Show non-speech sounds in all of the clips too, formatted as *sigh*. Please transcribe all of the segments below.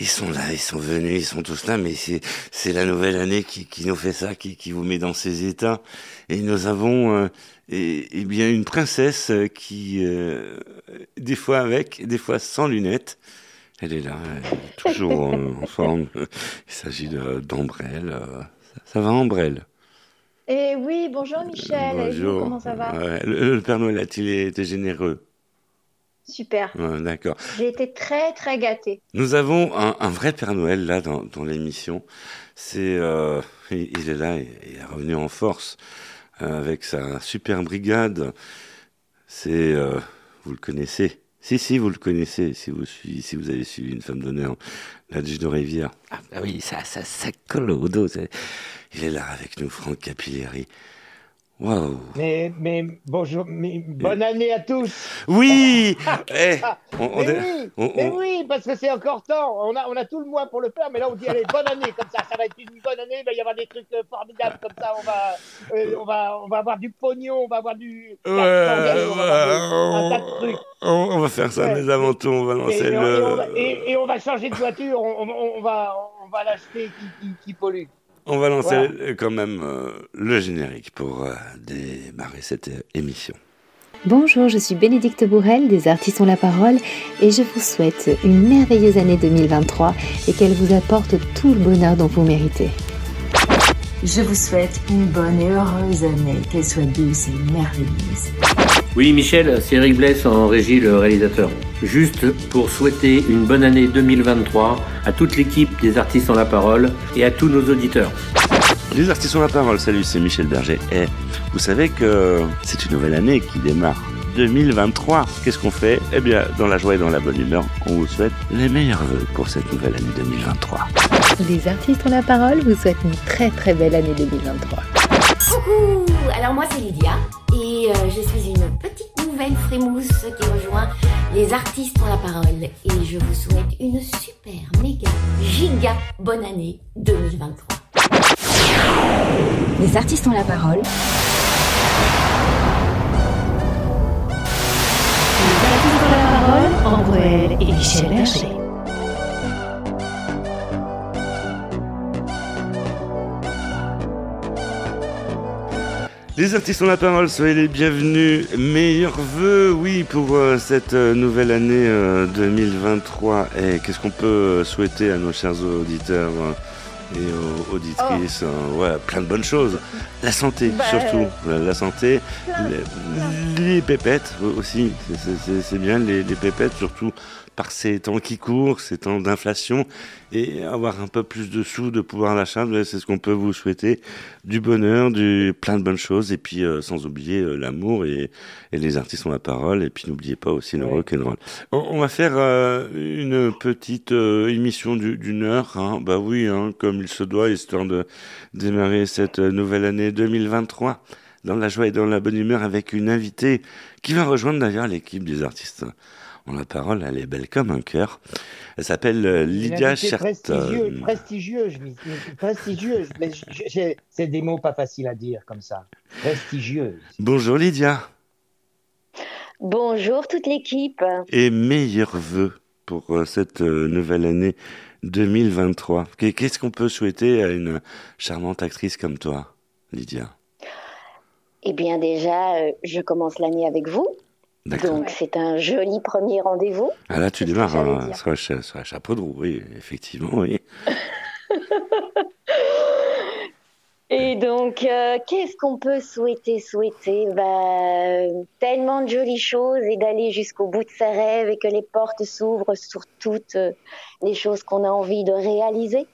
Ils sont là, ils sont venus, ils sont tous là, mais c'est c'est la nouvelle année qui, qui nous fait ça, qui, qui vous met dans ces états. Et nous avons euh, et, et bien une princesse euh, qui euh, des fois avec, des fois sans lunettes. Elle est là, elle est toujours en, en *laughs* forme. Il s'agit d'Ambrelle. euh, ça, ça va Ambrelle? Et oui, bonjour Michel. Vous, Bonjour. comment ça va? Ouais, le, le Père Noël a-t-il été généreux? Super. Ouais, D'accord. J'ai été très très gâtée. Nous avons un, un vrai Père Noël là dans, dans l'émission. C'est, euh, il, il est là, il il est revenu en force euh, avec sa super brigade. C'est, euh, vous le connaissez. Si si, vous le connaissez. Si vous suivez, si vous avez suivi une femme d'honneur, la Duche de Rivière. Ah bah oui, ça ça ça colle au dos. Il est là avec nous, Franck Capilleri. Mais, mais bonjour, mais bonne année à tous. Oui. *laughs* Eh, on, on Mais est- oui, on- mais on- oui, parce que c'est encore temps. On a, on a tout le mois pour le faire, mais là on dit allez bonne année comme ça, ça va être une bonne année. Il va y avoir des trucs euh, formidables comme ça. On va, euh, on va, on va avoir du pognon, on va avoir du. Ouais, on va avoir on, un tas de trucs. on- on va faire ça, Ouais. mais avant tout, on va lancer et on, et on va, le, et- et on va changer de voiture. On, va, on va l'acheter qui, qui, qui pollue. On va lancer Voilà. euh, quand même euh, le générique pour euh, démarrer cette émission. Bonjour, je suis Bénédicte Bourrel des Artistes ont la parole et je vous souhaite une merveilleuse année 2023 et qu'elle vous apporte tout le bonheur dont vous méritez. Je vous souhaite une bonne et heureuse année, qu'elle soit douce et merveilleuse. Oui, Michel, c'est Eric Bless en régie, le réalisateur. Juste pour souhaiter une bonne année 2023 à toute l'équipe des artistes en la parole et à tous nos auditeurs. Les artistes ont la parole, salut, c'est Michel Berger. Et vous savez que c'est une nouvelle année qui démarre. 2023. Qu'est-ce qu'on fait? Eh bien, dans la joie et dans la bonne humeur, on vous souhaite les meilleurs vœux pour cette nouvelle année 2023. Les Artistes ont la parole vous souhaitent une très très belle année 2023. Coucou Alors moi c'est Lydia et euh, je suis une petite nouvelle frémousse qui rejoint les artistes ont la parole et je vous souhaite une super méga giga bonne année 2023. Les artistes ont la parole. Les Artistes ont la parole, Ambrelle et Michel Berger. Les artistes ont la parole, soyez les bienvenus. Meilleurs vœux, oui, pour euh, cette euh, nouvelle année euh, 2023. Et qu'est-ce qu'on peut euh, souhaiter à nos chers auditeurs euh, et aux auditrices euh, Ouais, plein de bonnes choses. La santé, Bah, surtout. La, santé, les, les pépettes aussi. C'est- bien, les, les pépettes, surtout par ces temps qui courent, ces temps d'inflation, et avoir un peu plus de sous, de pouvoir d'achat, ben, c'est ce qu'on peut vous souhaiter. Du bonheur, du plein de bonnes choses, et puis euh, sans oublier euh, l'amour et, et les artistes ont la parole, et puis n'oubliez pas aussi le Ouais. rock'n'roll. On, on va faire euh, une petite euh, émission du- d'une heure, hein. bah oui, hein, comme il se doit, histoire de démarrer cette nouvelle année 2023 dans la joie et dans la bonne humeur avec une invitée qui va rejoindre d'ailleurs l'équipe des artistes. La parole, elle est belle comme un cœur. Elle s'appelle euh, Lydia prestigieux, prestigieuse. J'ai- C'est des mots pas faciles à dire comme ça. Prestigieuse. Bonjour Lydia Bonjour toute l'équipe. et meilleurs vœux pour euh, cette euh, nouvelle année 2023. Qu'est- Qu'est-ce qu'on peut souhaiter à une charmante actrice comme toi, Lydia? Eh bien déjà, euh, je commence l'année avec vous. Donc c'est un joli premier rendez-vous. Ah là, tu démarres hein, sur, sur un chapeau de roue, oui, effectivement, oui. *laughs* Et donc, euh, qu'est-ce qu'on peut souhaiter Souhaiter? Bah, tellement de jolies choses et d'aller jusqu'au bout de ses rêves et que les portes s'ouvrent sur toutes euh, les choses qu'on a envie de réaliser.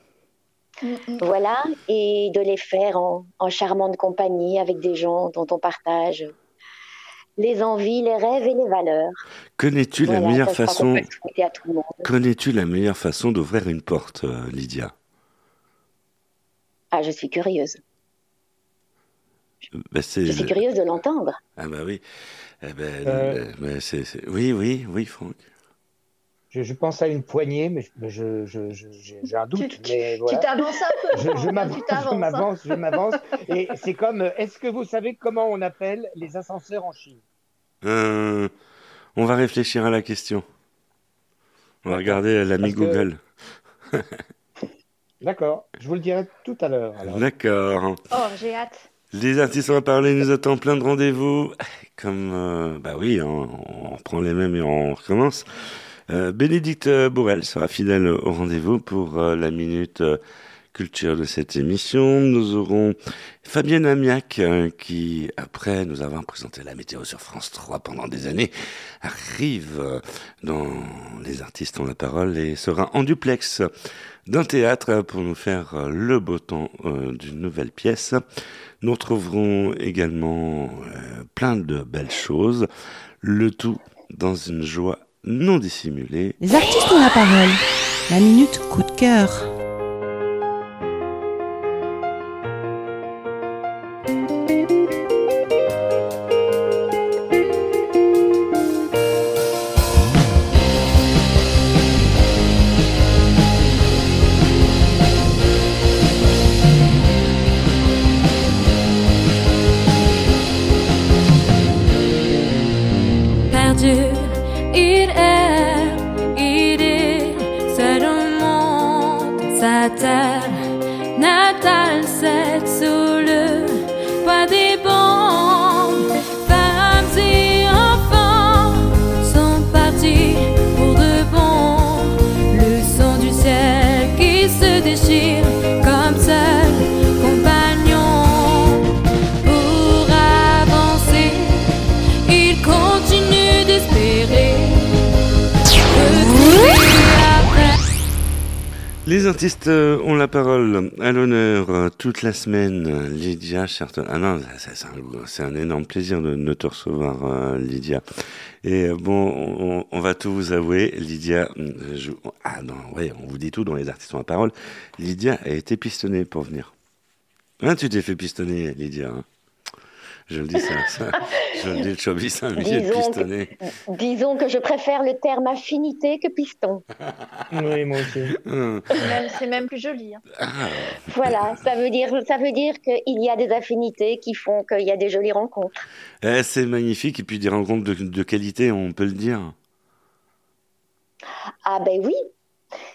Mm. Voilà, et de les faire en, en charmante compagnie avec des gens dont on partage les envies, les rêves et les valeurs. Connais-tu la meilleure façon. Connais-tu la meilleure façon d'ouvrir une porte, euh, Lydia? Ah, je suis curieuse. Ben, c'est Je suis curieuse de l'entendre. Ah bah oui. Eh ben, Euh. ben, c'est- Oui, oui, oui, Franck. Je, je pense à une poignée, mais je- je- je- je- j'ai j'ai un doute. Tu- t'avances un peu. Je, je *laughs* hein, m'avance, je m'avance, je m'avance. Et c'est comme, est-ce que vous savez comment on appelle les ascenseurs en Chine? Euh, on va réfléchir à la question. On va regarder l'ami Parce que- Google. *laughs* D'accord, je vous le dirai tout à l'heure. alors. D'accord. Oh, j'ai hâte. Les artistes on va parler nous attendent plein de rendez-vous. Comme, euh, bah oui, on, on reprend les mêmes et on recommence. Euh, Bénédicte Bourrel sera fidèle au rendez-vous pour euh, la minute euh, culture de cette émission. Nous aurons Fabienne Amiac euh, qui, après nous avoir présenté la météo sur France 3 pendant des années, arrive euh, dans Les artistes ont la parole et sera en duplex d'un théâtre pour nous faire euh, le beau temps euh, d'une nouvelle pièce. Nous retrouverons également euh, plein de belles choses, le tout dans une joie non dissimulée. Les artistes ont la parole. La minute coup de cœur. La semaine. Euh, Lydia Charton. Ah non, c'est un, énorme plaisir de, de te recevoir, euh, Lydia. Et euh, bon, on, va tout vous avouer. Lydia, ah non, ouais, on vous dit tout dans les artistes la parole. Lydia a été pistonnée pour venir. Hein, tu t'es fait pistonner, Lydia. hein? Je le dis ça, ça. Je le dis, le showbiz, c'est un *laughs* milieu de Disons que- pistonner. Disons que je préfère le terme affinité que piston. Oui, moi aussi. Hum. Même- C'est même plus joli. hein. Ah, Voilà, ça veut dire, ça veut dire qu'il y a des affinités qui font qu'il y a des jolies rencontres. eh, c'est magnifique. Et puis des rencontres de, de qualité, on peut le dire. Ah ben oui,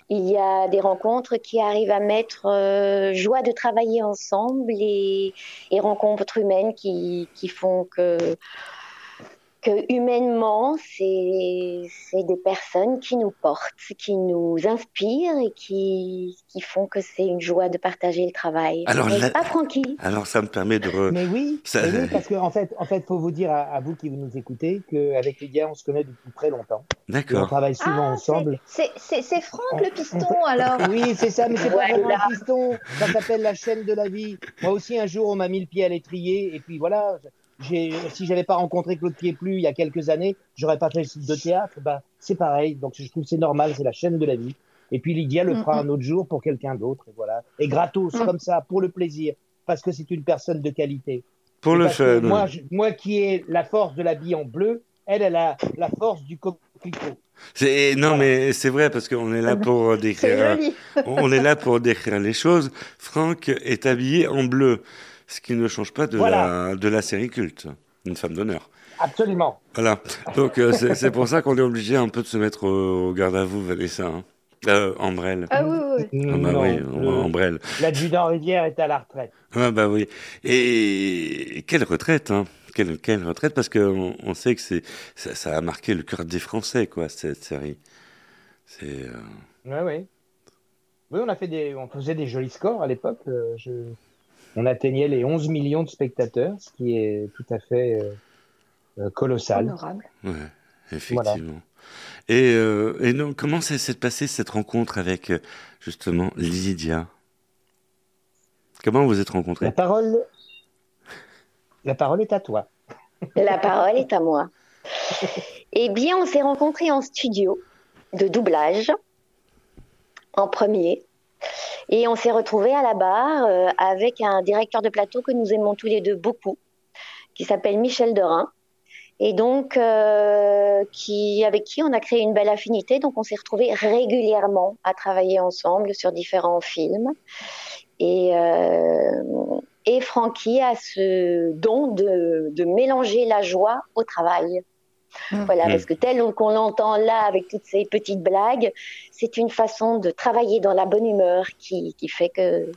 il y a des rencontres qui arrivent à mettre euh, joie de travailler ensemble et, et rencontres humaines qui, qui font que, que humainement, c'est c'est des personnes qui nous portent, qui nous inspirent et qui, qui font que c'est une joie de partager le travail. Alors, la- pas Francky Alors ça me permet de... re- Mais oui, *laughs* Ça- mais oui, parce qu'en en fait, en fait, faut vous dire à, à vous qui nous écoutez qu'avec Lydia, on se connaît depuis très longtemps. Et on D'accord. travaille souvent Ah, ensemble. c'est- C'est c'est Franck le piston alors. Oui, c'est ça, mais c'est pas Voilà. vraiment un piston. Ça s'appelle la chaîne de la vie. Moi aussi, un jour, on m'a mis le pied à l'étrier, et puis voilà. Si j'avais pas rencontré Claude Pieplu il y a quelques années, j'aurais pas fait de théâtre. Bah, c'est pareil. Donc, je trouve que c'est normal. C'est la chaîne de la vie. Et puis Lydia le fera un autre jour pour quelqu'un d'autre, et voilà. Et gratos, Mm. comme ça, pour le plaisir, parce que c'est une personne de qualité. Pour Et le fun. Moi, je- moi qui ai la force de la vie en bleu, elle, elle a la force du coquelicot. C'est- Non, Voilà. mais c'est vrai parce qu'on est là *laughs* pour C'est décrire. joli. on est là pour décrire les choses. Franck est habillé en bleu, ce qui ne change pas de Voilà. la de la série culte, une femme d'honneur. Absolument. Voilà. Donc euh, c'est c'est pour ça qu'on est obligé un peu de se mettre au, au garde à vous, Vanessa. Hein. Euh, Ambrelle. Ah oui, oui. Ah bah Non, oui, le- Ambrelle. L'adjudant Rivière est à la retraite. Ah bah oui. Et quelle retraite, hein quelle, quelle retraite, parce qu'on on sait que c'est ça, ça a marqué le cœur des Français, quoi, cette série. C'est euh, Ouais, ouais. Oui, on a fait des, on faisait des jolis scores à l'époque. euh, je... On atteignait les 11 millions de spectateurs, ce qui est tout à fait euh, euh, colossal. Honorable. ouais, effectivement. Et, euh, et donc, comment s'est passée cette rencontre avec justement Lydia? Comment vous êtes rencontrés? La parole, la parole est à toi. La parole est à moi. Eh bien, on s'est rencontrés en studio de doublage, en premier. Et on s'est retrouvés à la barre euh, avec un directeur de plateau que nous aimons tous les deux beaucoup, qui s'appelle Michel Dorin. Et donc, euh, avec qui on a créé une belle affinité. Donc, on s'est retrouvés régulièrement à travailler ensemble sur différents films. Et, euh, Francky a ce don de mélanger la joie au travail. Voilà, Mm. parce que tel qu'on l'entend là avec toutes ces petites blagues, c'est une façon de travailler dans la bonne humeur qui, qui fait que,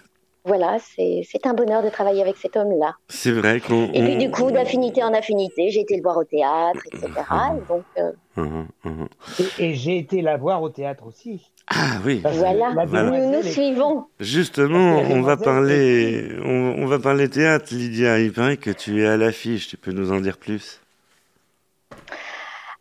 voilà, c'est c'est un bonheur de travailler avec cet homme-là. C'est vrai qu'on. Et puis du coup, d'affinité en affinité, j'ai été le voir au théâtre, etc. Et donc, euh, Mhm, mhm. Et, et j'ai été la voir au théâtre aussi. Ah oui. Parce voilà, nous nous suivons. Justement, on va parler, on, on va parler théâtre, Lydia. Il paraît que tu es à l'affiche. Tu peux nous en dire plus?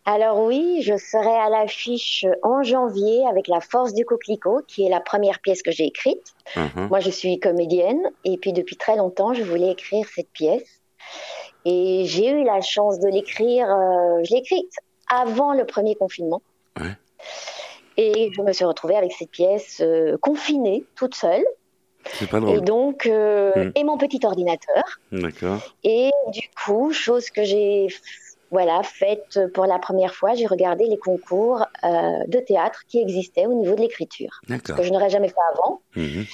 Alors oui, je serai à l'affiche en janvier avec La Force du Coquelicot, qui est la première pièce que j'ai écrite. Mhm. Moi, je suis comédienne et puis depuis très longtemps, je voulais écrire cette pièce. Et j'ai eu la chance de l'écrire, euh, je l'ai écrite avant le premier confinement. Ouais. Et je me suis retrouvée avec cette pièce euh, confinée, toute seule. C'est pas Et drôle. donc, euh, Mm. et mon petit ordinateur. D'accord. Et du coup, chose que j'ai voilà, faite pour la première fois, j'ai regardé les concours euh, de théâtre qui existaient au niveau de l'écriture, D'accord. que je n'aurais jamais fait avant. Mhm.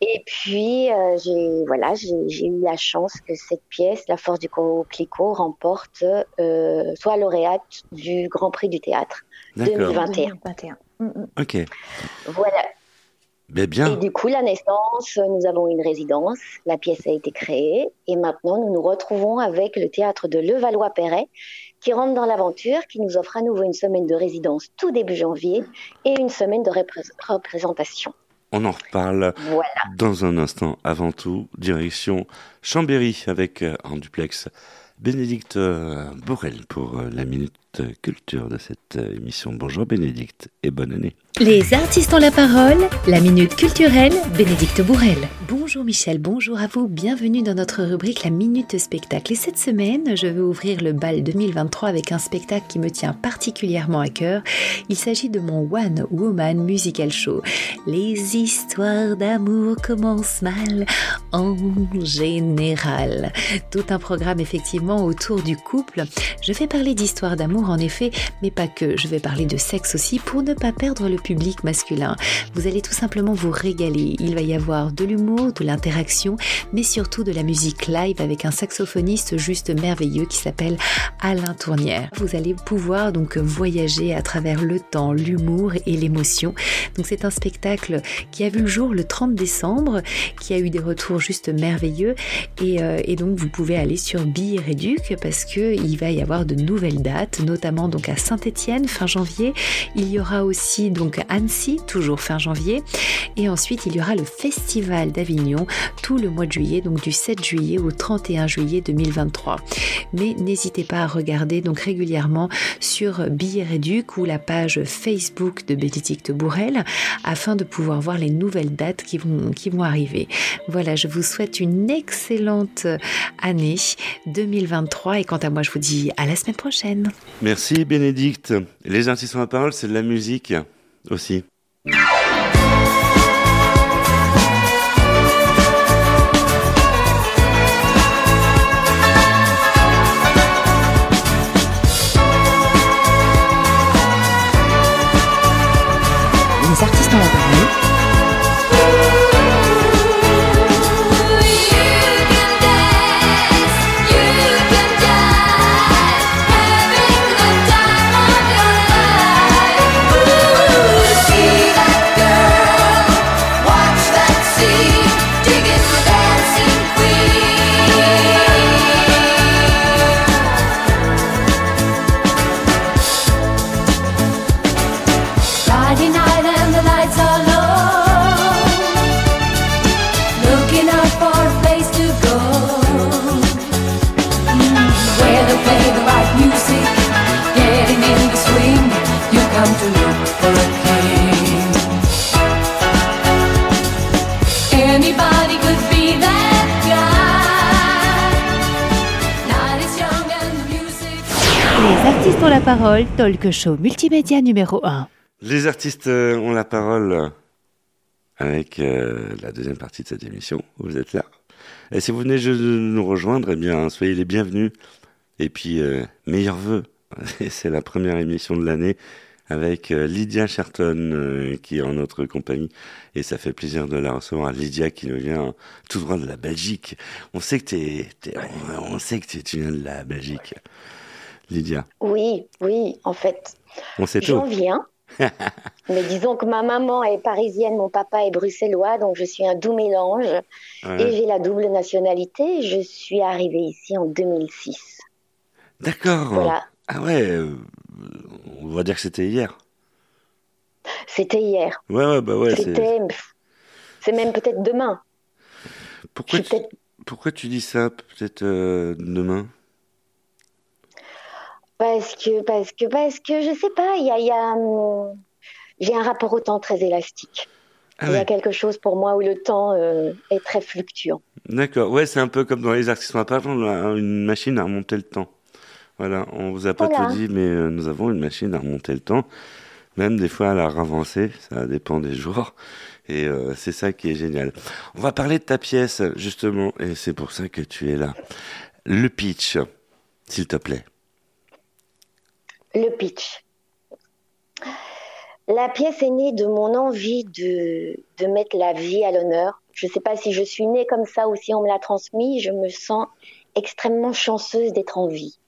Et puis, euh, j'ai voilà, j'ai eu la chance que cette pièce, La Force du Coquelicot, remporte euh, soit lauréate du Grand Prix du théâtre D'accord. 2021. 2021. Mm, mm. Ok. Voilà. Et du coup, la naissance, nous avons une résidence, la pièce a été créée, et maintenant nous nous retrouvons avec le théâtre de Levallois-Perret, qui rentre dans l'aventure, qui nous offre à nouveau une semaine de résidence tout début janvier et une semaine de repré- représentation. On en reparle Voilà. dans un instant. Avant tout, direction Chambéry avec euh, en duplex Bénédicte euh, Borel pour euh, la minute culture de cette euh, émission. Bonjour Bénédicte et bonne année. Les artistes ont la parole, la minute culturelle, Bénédicte Bourrel. Bonjour Michel, bonjour à vous, bienvenue dans notre rubrique La Minute Spectacle. Et cette semaine, je veux ouvrir le bal 2023 avec un spectacle qui me tient particulièrement à cœur. Il s'agit de mon One Woman Musical Show. Les histoires d'amour commencent mal en général. Tout un programme effectivement autour du couple. Je vais parler d'histoires d'amour en effet, mais pas que. Je vais parler de sexe aussi pour ne pas perdre le public masculin. Vous allez tout simplement vous régaler. Il va y avoir de l'humour, de l'interaction, mais surtout de la musique live avec un saxophoniste juste merveilleux qui s'appelle Alain Tournière. Vous allez pouvoir donc voyager à travers le temps, l'humour et l'émotion. Donc c'est un spectacle qui a vu le jour le 30 décembre, qui a eu des retours juste merveilleux et, euh, donc vous pouvez aller sur Bille Réduc parce que il va y avoir de nouvelles dates, notamment donc à Saint-Étienne fin janvier. Il y aura aussi donc Annecy toujours fin janvier et ensuite il y aura le Festival d'Avignon tout le mois de juillet, donc du 7 juillet au 31 juillet 2023. Mais n'hésitez pas à regarder donc régulièrement sur Billets Réduc ou la page Facebook de Bénédicte Bourrel afin de pouvoir voir les nouvelles dates qui vont, qui vont arriver. Voilà, je vous souhaite une excellente année 2023 et quant à moi, je vous dis à la semaine prochaine. Merci Bénédicte. Les artistes la parole, c'est de la musique aussi. Les artistes parole. Parole, talk show multimédia numéro 1. Les artistes euh, ont la parole avec euh, la deuxième partie de cette émission. Vous êtes là. Et si vous venez de nous rejoindre, eh bien, soyez les bienvenus. Et puis, euh, meilleurs vœux. *laughs* C'est la première émission de l'année avec euh, Lydia Sherton euh, qui est en notre compagnie. Et ça fait plaisir de la recevoir. Lydia qui nous vient tout droit de la Belgique. On sait que on, on tu viens de la Belgique. Lydia Oui, oui, en fait, On sait j'en tout. viens. *laughs* Mais disons que ma maman est parisienne, mon papa est bruxellois, donc je suis un doux mélange. Et j'ai la double nationalité. Je suis arrivée ici en 2006. D'accord. Voilà, Ah ouais, euh, on va dire que c'était hier. c'était hier. Ouais, ouais, bah ouais. c'est- C'était. C'est même peut-être demain. Pourquoi, tu... Pourquoi tu dis ça peut-être euh, demain? Parce que, parce que, parce que, je sais pas, il y a. il y a, hum, j'ai un rapport au temps très élastique. Ah Il y a quelque chose pour moi où le temps euh, est très fluctuant. D'accord. Ouais, c'est un peu comme dans les artistes à part, on a une machine à remonter le temps. Voilà, on vous a pas Voilà. tout dit, mais euh, nous avons une machine à remonter le temps. Même des fois à la ravancer, ça dépend des jours. Et euh, c'est ça qui est génial. On va parler de ta pièce, justement, et c'est pour ça que tu es là. Le pitch, s'il te plaît. Le pitch. La pièce est née de mon envie de, de mettre la vie à l'honneur. Je ne sais pas si je suis née comme ça ou si on me l'a transmis. Je me sens extrêmement chanceuse d'être en vie.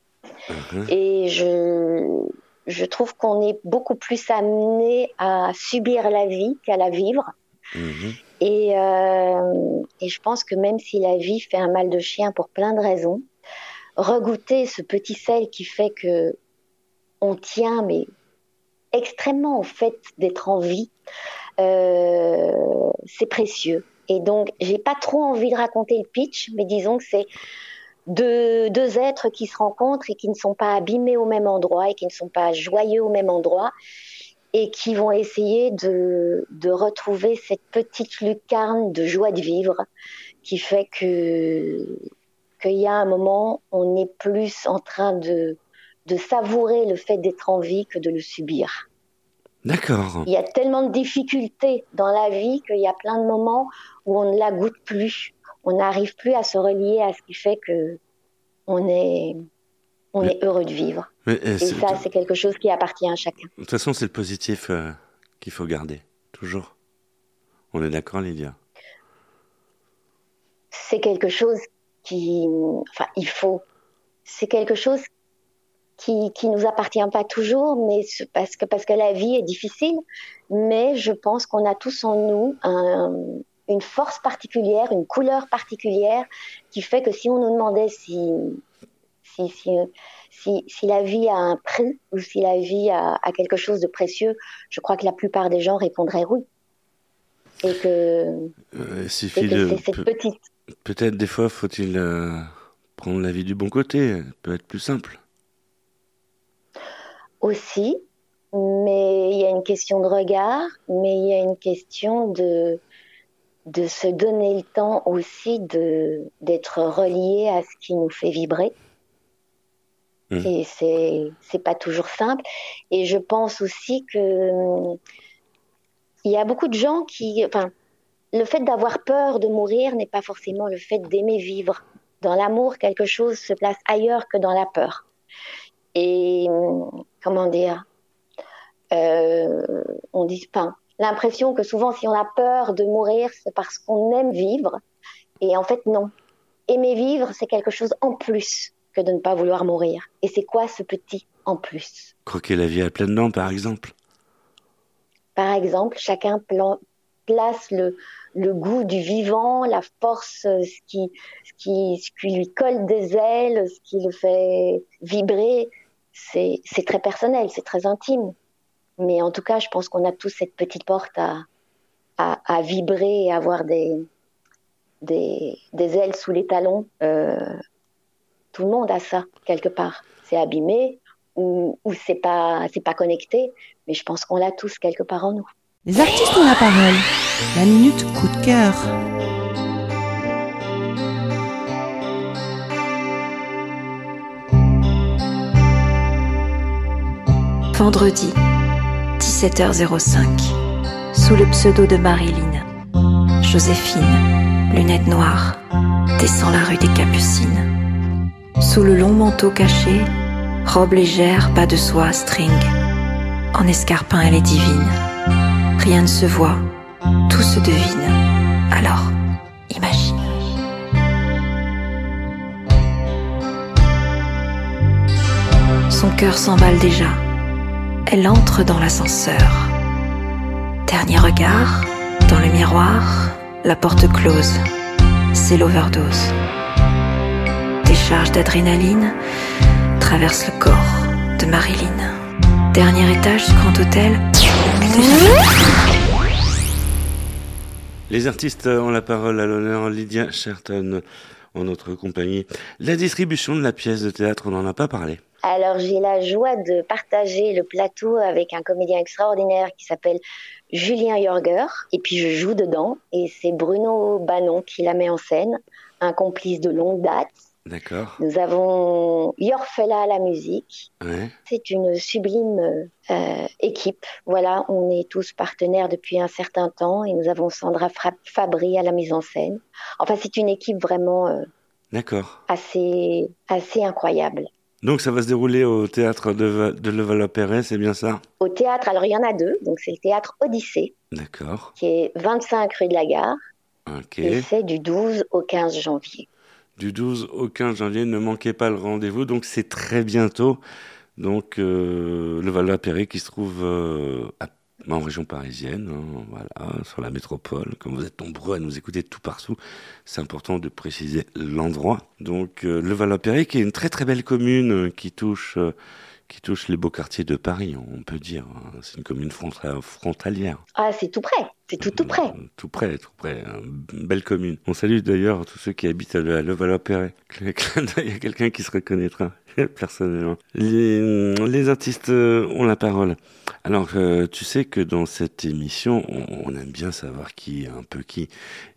Mhm. Et je, je trouve qu'on est beaucoup plus amené à subir la vie qu'à la vivre. Mhm. Et, euh, et je pense que même si la vie fait un mal de chien pour plein de raisons, regoûter ce petit sel qui fait que on tient, mais extrêmement au fait d'être en vie, euh, c'est précieux. Et donc, j'ai pas trop envie de raconter le pitch, mais disons que c'est deux, deux êtres qui se rencontrent et qui ne sont pas abîmés au même endroit et qui ne sont pas joyeux au même endroit et qui vont essayer de, de retrouver cette petite lucarne de joie de vivre qui fait que qu'il y a un moment, on est plus en train de, de savourer le fait d'être en vie que de le subir. D'accord. Il y a tellement de difficultés dans la vie qu'il y a plein de moments où on ne la goûte plus. On n'arrive plus à se relier à ce qui fait que on est, on Mais- est heureux de vivre. Mais, euh, Et ça, c'est quelque chose qui appartient à chacun. De toute façon, c'est le positif euh, qu'il faut garder, toujours. On est d'accord, Lydia? C'est quelque chose qui, enfin, il faut, c'est quelque chose qui, qui nous appartient pas toujours, mais ce- parce que, parce que la vie est difficile, mais je pense qu'on a tous en nous un- une force particulière, une couleur particulière qui fait que si on nous demandait si, si, si, si, si la vie a un prix ou si la vie a, a quelque chose de précieux, je crois que la plupart des gens répondraient oui. Et que, Euh, et que de... c'est petite Peut-être des fois, faut-il euh, prendre la vie du bon côté. Peut être plus simple. Aussi, mais il y a une question de regard, mais il y a une question de, de se donner le temps aussi de, d'être relié à ce qui nous fait vibrer. Mhm. Et c'est, c'est pas toujours simple. Et je pense aussi que il y a beaucoup de gens qui, enfin, le fait d'avoir peur de mourir n'est pas forcément le fait d'aimer vivre. Dans l'amour, quelque chose se place ailleurs que dans la peur. Et comment dire, euh, on dit, enfin, l'impression que souvent, si on a peur de mourir, c'est parce qu'on aime vivre. Et en fait, non. Aimer vivre, c'est quelque chose en plus que de ne pas vouloir mourir. Et c'est quoi ce petit en plus? Croquer la vie à pleines dents, par exemple. Par exemple, chacun plan- place le, le goût du vivant, la force, euh, ce qui, ce, qui, ce qui lui colle des ailes, ce qui le fait vibrer. C'est très personnel, c'est très intime. Mais en tout cas, je pense qu'on a tous cette petite porte à, à, vibrer et avoir des, des, ailes sous les talons. Euh, tout le monde a ça, quelque part. C'est abîmé ou, c'est pas, pas connecté, mais je pense qu'on l'a tous quelque part en nous. Les artistes ont la parole. La minute coup de cœur. Vendredi, 17h05. Sous le pseudo de Marilyn, Joséphine, lunettes noires, descend la rue des Capucines. Sous le long manteau caché, robe légère, bas de soie, string. En escarpin, elle est divine. Rien ne se voit, tout se devine. Alors, imagine. Son cœur s'emballe déjà. Elle entre dans l'ascenseur. Dernier regard, dans le miroir, la porte close. C'est l'overdose. Décharge d'adrénaline traverse le corps de Marilyn. Dernier étage du grand hôtel. Les artistes ont la parole à l'honneur. Lydia Sherton en notre compagnie. La distribution de la pièce de théâtre, on n'en a pas parlé. Alors j'ai la joie de partager le plateau avec un comédien extraordinaire qui s'appelle Julien Jorger. Et puis je joue dedans. Et c'est Bruno Bannon qui la met en scène, un complice de longue date. D'accord. Nous avons Yorfella à la musique. Ouais. C'est une sublime euh, équipe. Voilà, on est tous partenaires depuis un certain temps et nous avons Sandra Fra- Fabry à la mise en scène. Enfin, c'est une équipe vraiment euh, D'accord. assez, assez incroyable. Donc ça va se dérouler au théâtre de, de Levallois-Perret, c'est bien ça? Au théâtre, alors il y en a deux, donc c'est le théâtre Odyssée, D'accord. qui est 25 rue de la Gare, Ok. et c'est du 12 au 15 janvier. Du 12 au 15 janvier, ne manquez pas le rendez-vous. Donc c'est très bientôt. Donc euh, le Val-Perret qui se trouve euh, à- en région parisienne, hein, voilà, sur la métropole. Comme vous êtes nombreux à nous écouter de tout partout, c'est important de préciser l'endroit. Donc euh, le Val-Perret qui est une très très belle commune euh, qui touche euh, qui touche les beaux quartiers de Paris, on peut dire. hein. C'est une commune fronta- frontalière. Ah, c'est tout près, c'est tout tout près. Euh, Tout près, tout près. hein. Une belle commune. On salue d'ailleurs tous ceux qui habitent à Le- Levallois-Perret. Il y a quelqu'un qui se reconnaîtra, *laughs* personnellement. Les, les artistes ont la parole. Alors, euh, tu sais que dans cette émission, on, on aime bien savoir qui est un peu qui.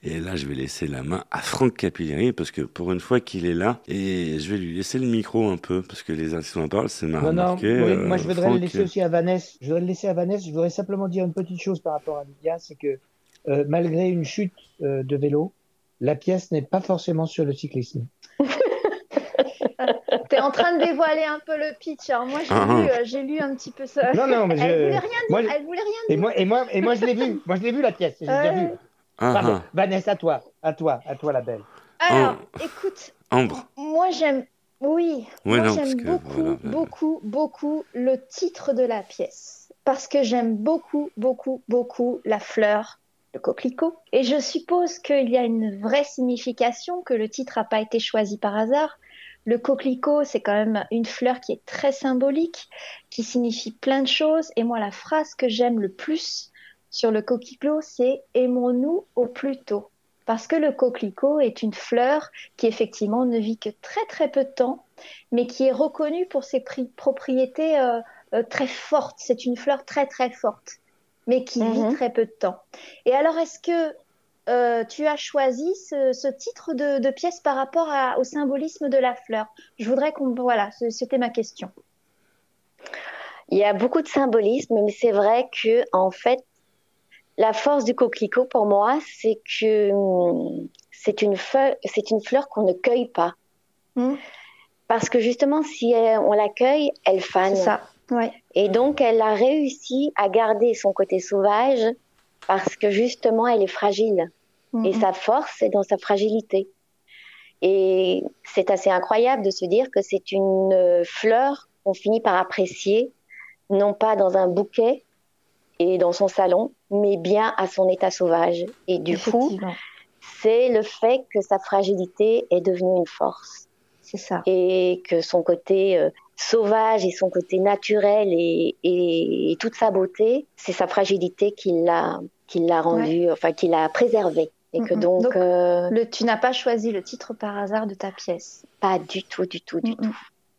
Et là, je vais laisser la main à Franck Capilleri, parce que pour une fois qu'il est là, et je vais lui laisser le micro un peu, parce que les artistes la parole, c'est marrant. Non, non, oui, euh, moi je voudrais le laisser aussi à Vanessa. Je voudrais le laisser à Vanessa. Je voudrais simplement dire une petite chose par rapport à Lydia, c'est que euh, malgré une chute euh, de vélo, la pièce n'est pas forcément sur le cyclisme. *laughs* T'es en train de dévoiler un peu le pitch. Alors moi, j'ai Ah, lu, ah. euh, j'ai lu un petit peu ça. Non, non, mais je- Elle voulait rien dire. moi, je- Elle voulait rien Et dire. moi, et moi, et moi, je l'ai vu. Moi, je l'ai vu la pièce. J'ai déjà vu. Ah, Pardon. ah. Vanessa, à toi, à toi, à toi, la belle. Alors, Oh. écoute, Ambre. moi j'aime. Oui, Ouais, moi non, j'aime beaucoup, voilà, voilà. beaucoup, beaucoup le titre de la pièce. Parce que j'aime beaucoup, beaucoup, beaucoup la fleur, le coquelicot. Et je suppose qu'il y a une vraie signification, que le titre n'a pas été choisi par hasard. Le coquelicot, c'est quand même une fleur qui est très symbolique, qui signifie plein de choses. Et moi, la phrase que j'aime le plus sur le coquelicot, c'est Aimons-nous au plus tôt. Parce que le coquelicot est une fleur qui effectivement ne vit que très très peu de temps, mais qui est reconnue pour ses pri- propriétés euh, euh, très fortes. C'est une fleur très très forte, mais qui Mhm. vit très peu de temps. Et alors, est-ce que euh, tu as choisi ce, ce titre de, de pièce par rapport à- au symbolisme de la fleur Je voudrais qu'on... Voilà, c'était ma question. Il y a beaucoup de symbolisme, mais c'est vrai que en fait, la force du coquelicot pour moi, c'est que hum, c'est une fleur, c'est une fleur qu'on ne cueille pas, Hmm. parce que justement, si elle- on la cueille, elle fane. C'est ça. Ouais. Et donc, elle a réussi à garder son côté sauvage parce que justement, elle est fragile. Et sa force, c'est dans sa fragilité. Et c'est assez incroyable de se dire que c'est une fleur qu'on finit par apprécier, non pas dans un bouquet et dans son salon, mais bien à son état sauvage. Et du coup, c'est le fait que sa fragilité est devenue une force c'est ça. et que son côté euh, sauvage et son côté naturel et, et- et toute sa beauté, c'est sa fragilité qui l'a qui l'a rendu, enfin qui l'a préservé. Et que donc, Donc, euh, Le, tu n'as pas choisi le titre par hasard de ta pièce? pas du tout, du tout, du tout.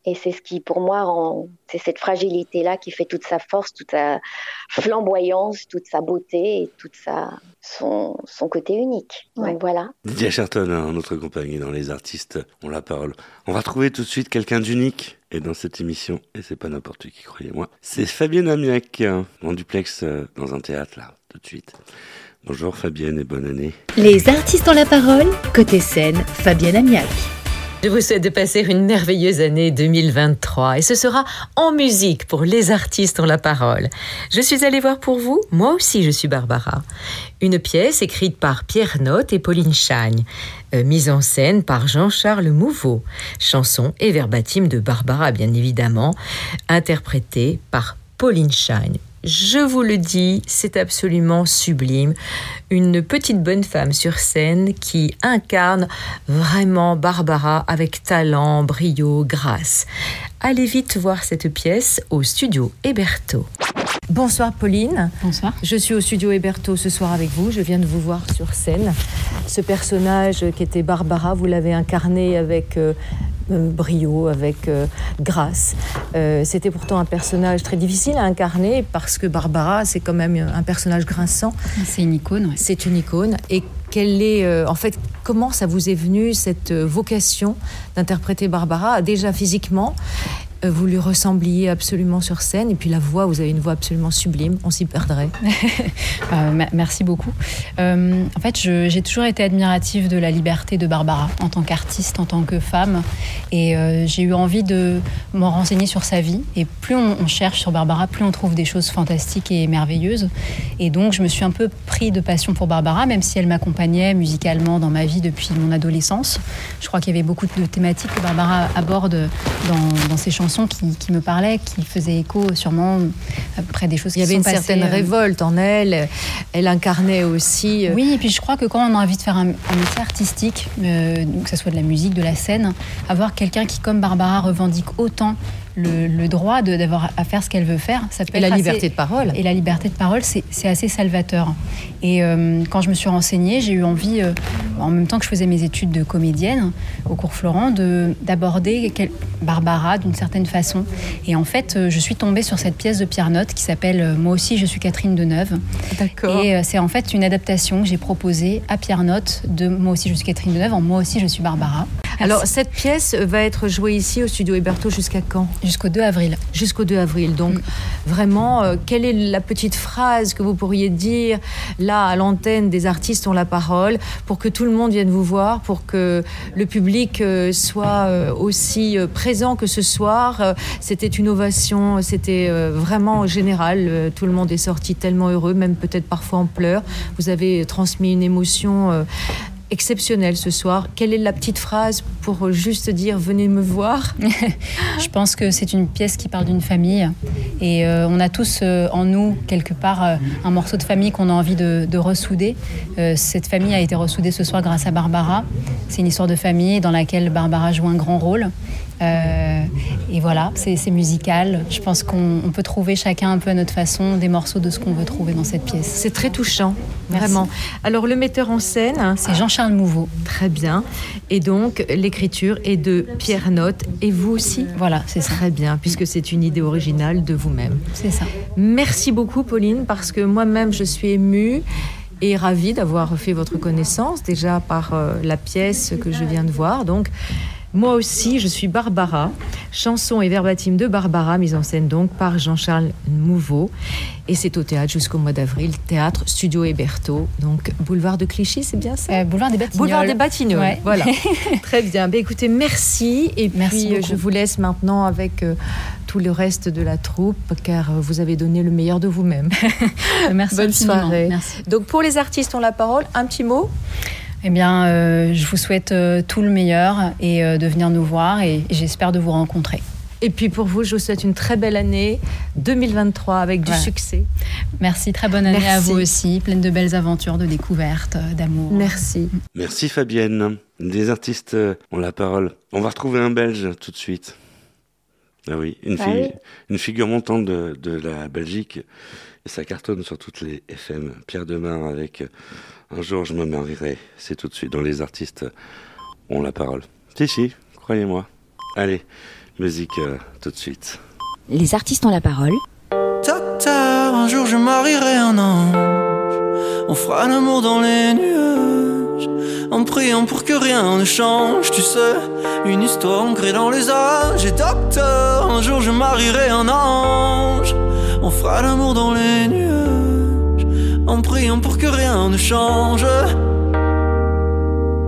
Et c'est ce qui, pour moi, rend, c'est cette fragilité-là qui fait toute sa force, toute sa flamboyance, toute sa beauté et toute sa, son, son côté unique. Ouais. Donc voilà. Didier Sherton, hein, notre compagnie dans Les Artistes ont la parole. On va trouver tout de suite quelqu'un d'unique et dans cette émission, et c'est pas n'importe qui, croyez-moi, c'est Fabienne Amiac, en duplex euh, dans un théâtre, là, tout de suite. Bonjour Fabienne et bonne année. Les artistes ont la parole, côté scène, Fabienne Amiac. Je vous souhaite de passer une merveilleuse année 2023 et ce sera en musique pour les artistes ont la parole. Je suis allée voir pour vous, moi aussi je suis Barbara, une pièce écrite par Pierre Notte et Pauline Chagne, mise en scène par Jean-Charles Mouveau, chanson et verbatim de Barbara bien évidemment, interprétée par Pauline Chagne. Je vous le dis, c'est absolument sublime. Une petite bonne femme sur scène qui incarne vraiment Barbara avec talent, brio, grâce. Allez vite voir cette pièce au studio Héberto. Bonsoir Pauline. Bonsoir. Je suis au studio Héberto ce soir avec vous. Je viens de vous voir sur scène. Ce personnage qui était Barbara, vous l'avez incarné avec euh, euh, brio, avec euh, grâce. Euh, C'était pourtant un personnage très difficile à incarner parce que Barbara, c'est quand même un personnage grinçant. C'est une icône. ouais. C'est une icône. Et quelle est, en fait, comment ça vous est venu cette vocation d'interpréter Barbara Déjà physiquement, vous lui ressembliez absolument sur scène. Et puis la voix, vous avez une voix absolument sublime. On s'y perdrait. *laughs* Euh, me- merci beaucoup. Euh, en fait, j'ai toujours été admirative de la liberté de Barbara en tant qu'artiste, en tant que femme. Et euh, j'ai eu envie de m'en renseigner sur sa vie. Et plus on, cherche sur Barbara, plus on trouve des choses fantastiques et merveilleuses. Et donc, je me suis un peu pris de passion pour Barbara, même si elle m'accompagnait musicalement dans ma vie depuis mon adolescence. Je crois qu'il y avait beaucoup de thématiques que Barbara aborde dans ses chansons qui, qui me parlaient, qui faisaient écho sûrement après des choses Il y qui avait sont une passées, certaine euh, révolte en elle. Elle incarnait aussi. euh, oui, et puis je crois que quand on a envie de faire un, un métier artistique, euh, que ce soit de la musique, de la scène, avoir quelqu'un qui, comme Barbara, revendique autant le, le droit d'avoir à faire ce qu'elle veut faire, ça peut Et la liberté de parole. Et la liberté de parole, c'est assez salvateur. Et euh, quand je me suis renseignée, j'ai eu envie, euh, en même temps que je faisais mes études de comédienne au cours Florent, de- d'aborder Barbara d'une certaine façon. Et en fait, euh, je suis tombée sur cette pièce de Pierre Notte qui s'appelle Moi aussi, je suis Catherine Deneuve. D'accord. Et c'est en fait une adaptation que j'ai proposée à Pierre Notte de Moi aussi, je suis Catherine Deneuve en Moi aussi, je suis Barbara. Alors, cette pièce va être jouée ici au studio Héberto jusqu'à quand? Jusqu'au 2 avril. Jusqu'au 2 avril. Donc, vraiment, euh, quelle est la petite phrase que vous pourriez dire là à l'antenne des artistes ont la parole pour que tout le monde vienne vous voir, pour que le public euh, soit euh, aussi présent que ce soir C'était une ovation, c'était vraiment général. Tout le monde est sorti tellement heureux, même peut-être parfois en pleurs. Vous avez transmis une émotion. Exceptionnelle ce soir. Quelle est la petite phrase pour juste dire venez me voir? *laughs* Je pense que c'est une pièce qui parle d'une famille et euh, on a tous euh, en nous quelque part euh, un morceau de famille qu'on a envie de, de ressouder. Cette famille a été ressoudée ce soir grâce à Barbara. C'est une histoire de famille dans laquelle Barbara joue un grand rôle. Euh, et voilà, c'est musical. Je pense qu'on on peut trouver chacun un peu à notre façon des morceaux de ce qu'on veut trouver dans cette pièce. C'est très touchant, Merci. vraiment. Alors le metteur en scène, C'est Jean-Charles Mouveau. très bien. Et donc l'écriture est de Pierre Notte et vous aussi Voilà, c'est ça. Très bien, puisque c'est une idée originale de vous-même. C'est ça. Merci beaucoup Pauline, parce que moi-même je suis émue et ravie d'avoir fait votre connaissance déjà par euh, la pièce que je viens de voir. Donc moi aussi je suis Barbara, chanson et verbatim de Barbara, mise en scène donc par Jean-Charles Mouveau. Et c'est au théâtre jusqu'au mois d'avril, théâtre Studio Héberto, donc boulevard de Clichy, c'est bien ça? Euh, boulevard des Batignolles. Boulevard des Batignolles, Ouais. voilà. *laughs* Très bien. Ben, écoutez, merci. Et Merci puis, euh, beaucoup. je vous laisse maintenant avec euh, tout le reste de la troupe, car vous avez donné le meilleur de vous-même. *laughs* Merci Bonne infiniment. soirée. Merci. Donc, pour les artistes ont la parole, un petit mot? Eh bien, euh, je vous souhaite euh, tout le meilleur et euh, de venir nous voir et, et j'espère de vous rencontrer. Et puis, pour vous, je vous souhaite une très belle année 2023 avec du succès. Merci, très bonne année à vous aussi, pleine de belles aventures, de découvertes, d'amour. Merci. Merci Fabienne. Des artistes ont la parole. On va retrouver un Belge tout de suite. Ah oui, une, Ah fi- oui. une figure montante de, de la Belgique. Et ça cartonne sur toutes les FM. Pierre Demar avec euh, Un jour je me marierai. C'est tout de suite dans les artistes ont la parole. Si, si, croyez-moi. Allez, musique euh, tout de suite. Les artistes ont la parole. Docteur, un jour je marierai un ange. On fera l'amour dans les nuages. En priant pour que rien ne change, tu sais. Une histoire ancrée dans les âges. Et docteur, un jour je marierai un ange. On fera l'amour dans les nuages. En priant pour que rien ne change.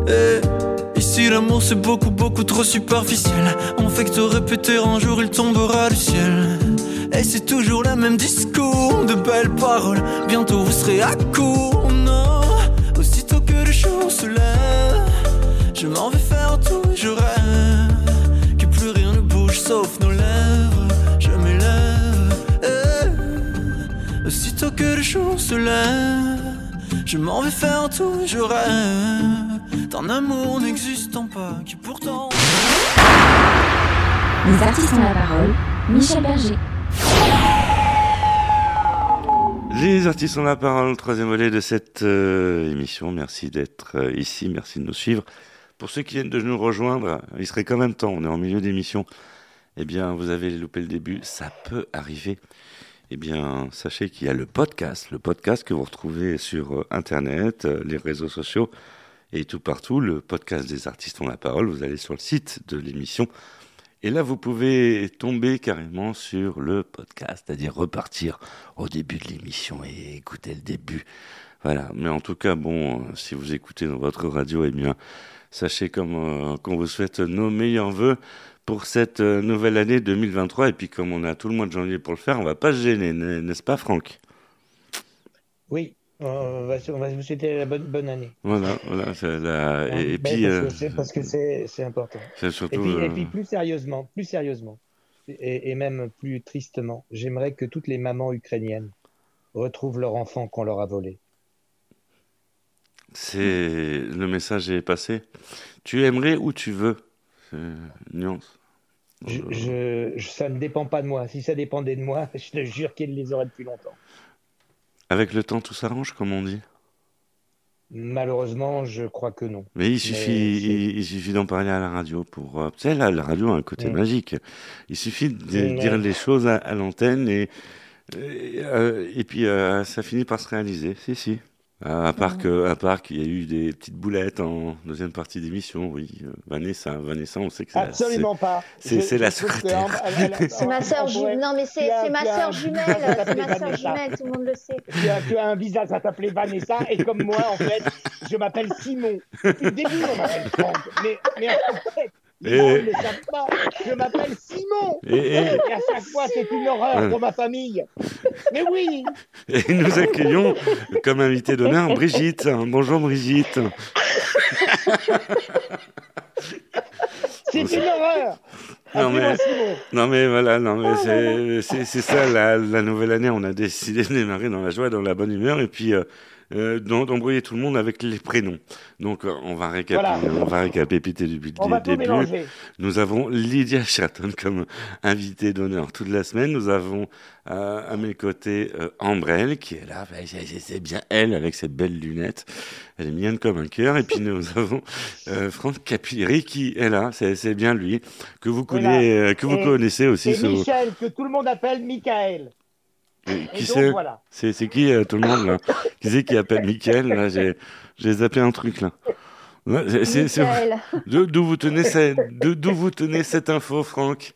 Et Ici l'amour c'est beaucoup beaucoup trop superficiel. On fait que te répéter un jour il tombera du ciel. Et c'est toujours le même discours De belles paroles. Bientôt vous serez à court Non. Aussitôt que le jour se lève Je m'en vais faire que le jour se lève je m'en vais faire tout, je rêve d'un amour n'existant pas, qui pourtant. Les artistes ont la parole. Michel Berger. Les artistes ont la parole, troisième volet de cette euh, émission. Merci d'être euh, ici, merci de nous suivre. Pour ceux qui viennent de nous rejoindre, il serait quand même temps, on est en milieu d'émission. Eh bien, vous avez loupé le début, ça peut arriver. Eh bien, sachez qu'il y a le podcast, le podcast que vous retrouvez sur euh, Internet, euh, les réseaux sociaux et tout partout, le podcast des artistes ont la parole. Vous allez sur le site de l'émission et là, vous pouvez tomber carrément sur le podcast, c'est-à-dire repartir au début de l'émission et écouter le début. Voilà. Mais en tout cas, bon, euh, si vous écoutez dans votre radio, eh bien, sachez qu'on vous souhaite nos meilleurs voeux pour cette euh, nouvelle année 2023. Et puis, comme on a tout le mois de janvier pour le faire, on va pas se gêner, n'est-ce pas, Franck? Oui, on va, on va vous souhaiter la bonne, bonne année. Voilà, voilà. La... Et, et Ben, puis, parce euh, que c'est- parce que c'est important. c'est surtout. Et puis, et euh, puis plus sérieusement, plus sérieusement, et, et même plus tristement, j'aimerais que toutes les mamans ukrainiennes retrouvent leur enfant qu'on leur a volé. c'est le message est passé. Tu aimerais où tu veux. C'est une nuance. Je, ça ne dépend pas de moi. Si ça dépendait de moi, *laughs* je te jure qu'elle les aurait depuis longtemps. Avec le temps, tout s'arrange, comme on dit? Malheureusement, je crois que non. Mais il suffit, il, il suffit d'en parler à la radio pour. euh, tu sais, là, la radio a un côté Mm. magique. Il suffit de dire les choses à, à l'antenne et et, euh, et puis euh, ça finit par se réaliser. Si, si. À, part que, à part qu'il y a eu des petites boulettes en deuxième partie d'émission, oui. euh, Vanessa, Vanessa, on sait que c'est la- Absolument pas. c'est- la secrétaire. C'est ma sœur jumelle. Non, mais c'est ma sœur jumelle. C'est ma sœur Vanessa. jumelle, tout le monde le sait. Tu as, un visage à t'appeler Vanessa et comme moi, en fait, je m'appelle Simon. Depuis le début, on m'appelle Franck. Mais, mais en fait, Et- gens ne le savent pas. Je m'appelle Simon. Et- à chaque fois, c'est une horreur pour ma famille. Mais oui, Et nous accueillons comme invité d'honneur Brigitte. Bonjour Brigitte. c'est une horreur. Non, mais-. Non mais voilà, non mais c'est c'est c'est ça la, la nouvelle année. On a décidé de démarrer dans la joie, dans la bonne humeur et puis euh, euh, d'embrouiller tout le monde avec les prénoms. Donc euh, on va Voilà. on va récapituler depuis le début. mélanger. Nous avons Lydia Chatton comme invitée d'honneur toute la semaine. Nous avons euh, à mes côtés euh, Ambrelle qui est là. Ben, c'est- bien elle avec ses belles lunettes. Elle est mignonne comme un cœur. Et puis nous *laughs* avons euh, Franck Capilleri qui est là. C'est bien lui que vous connaissez, que vous Et- connaissez aussi. Et sous- Michel, que tout le monde appelle Michael. Qui c'est voilà. C'est qui euh, tout le monde là *laughs* Qui c'est qui appelle Mickaël là J'ai j'ai zappé un truc là. D'où vous tenez cette d'où vous tenez cette info, Franck